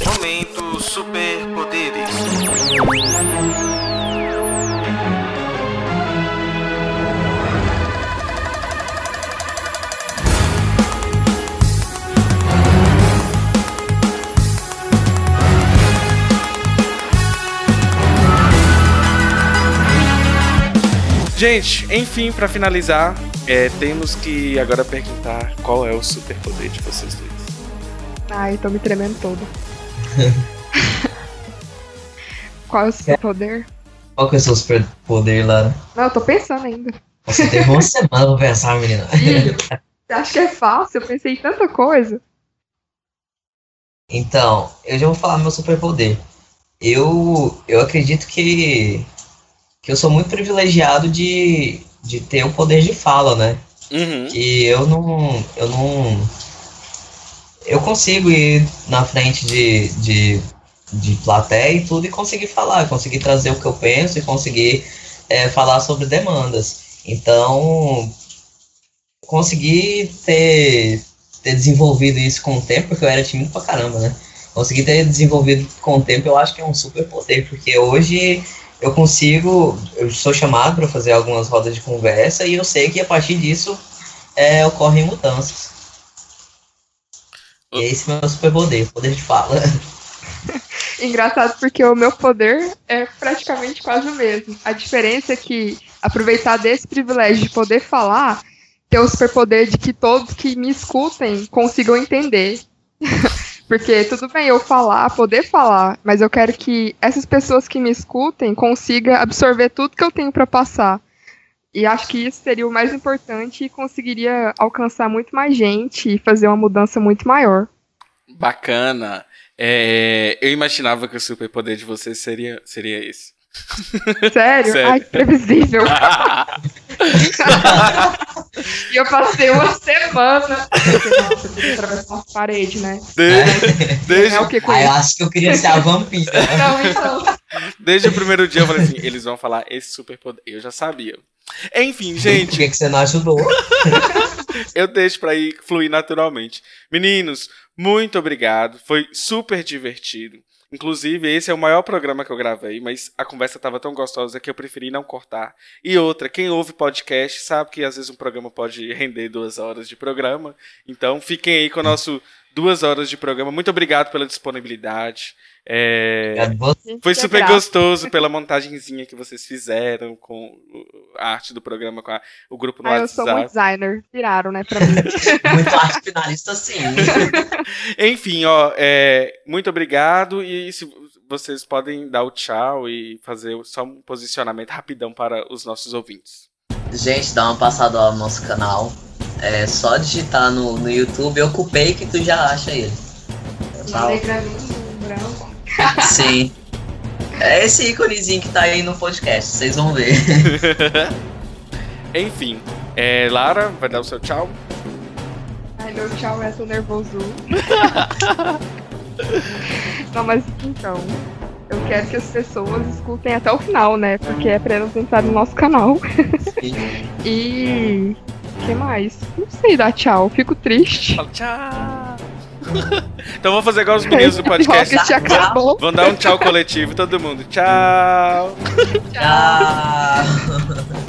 Momento superpoderes. Gente, enfim, pra finalizar, é, temos que agora perguntar qual é o superpoder de vocês dois. Ai, tô me tremendo todo. [laughs] Qual é o seu poder? Qual que é o seu superpoder, Lara? Não, eu tô pensando ainda. Você teve uma semana pra pensar, menina. Você acha que é fácil? Eu pensei em tanta coisa. Então, eu já vou falar meu superpoder. Eu, eu acredito que, que eu sou muito privilegiado de, de ter o poder de fala, né? Uhum. que eu não. Eu não. Eu consigo ir na frente de, de, de plateia e tudo e conseguir falar, conseguir trazer o que eu penso e conseguir é, falar sobre demandas. Então, consegui ter, ter desenvolvido isso com o tempo, porque eu era tímido pra caramba, né? Consegui ter desenvolvido com o tempo, eu acho que é um super poder, porque hoje eu consigo, eu sou chamado para fazer algumas rodas de conversa e eu sei que a partir disso é, ocorrem mudanças. E esse é meu superpoder, poder de fala. [laughs] Engraçado porque o meu poder é praticamente quase o mesmo. A diferença é que aproveitar desse privilégio de poder falar, ter o superpoder de que todos que me escutem consigam entender. [laughs] porque tudo bem eu falar, poder falar, mas eu quero que essas pessoas que me escutem consigam absorver tudo que eu tenho para passar. E acho que isso seria o mais importante e conseguiria alcançar muito mais gente e fazer uma mudança muito maior. Bacana. É, eu imaginava que o superpoder de vocês seria, seria esse. [laughs] Sério? Sério. Ai, que previsível. [laughs] E eu passei uma semana. Atravessar uma parede, né? Desde, desde, É o que Ah, eu isso? acho que eu queria ser a vampira. Não, então. desde o primeiro dia eu falei assim: eles vão falar esse superpoder. Eu já sabia. Enfim, [laughs] Por gente, que, que você não ajudou? [laughs] eu deixo pra ir fluir naturalmente. Meninos, muito obrigado. Foi super divertido. Inclusive, esse é o maior programa que eu gravei, mas a conversa estava tão gostosa que eu preferi não cortar. E outra, quem ouve podcast sabe que às vezes um programa pode render duas horas de programa. Então, fiquem aí com o nosso duas horas de programa. Muito obrigado pela disponibilidade. É, você. foi Que super gostoso pela montagenzinha que vocês fizeram com a arte do programa, com a- o grupo no Ah, eu sou WhatsApp. muito designer. Tiraram, né, pra mim. [laughs] Muito arte finalista, sim. [laughs] Enfim, ó, é, muito obrigado. E se vocês podem dar o tchau e fazer só um posicionamento rapidão para os nossos ouvintes. Gente, dá uma passada lá no nosso canal. É só digitar no, no YouTube, eu ocupei que tu já acha ele. Tá? Sim. É esse íconezinho que tá aí no podcast, vocês vão ver. [laughs] Enfim, é, Lara, vai dar o seu tchau. Ai, meu tchau é seu nervoso. [laughs] Não, mas então. Eu quero que as pessoas escutem até o final, né? Porque é pra elas entrarem no nosso canal. [laughs] E. O que mais? Não sei dar tchau, fico triste. Fala tchau. [laughs] então vamos fazer igual os meninos do [laughs] podcast. Rocket acabou. Vamos dar um tchau coletivo, todo mundo. Tchau. Tchau. [laughs]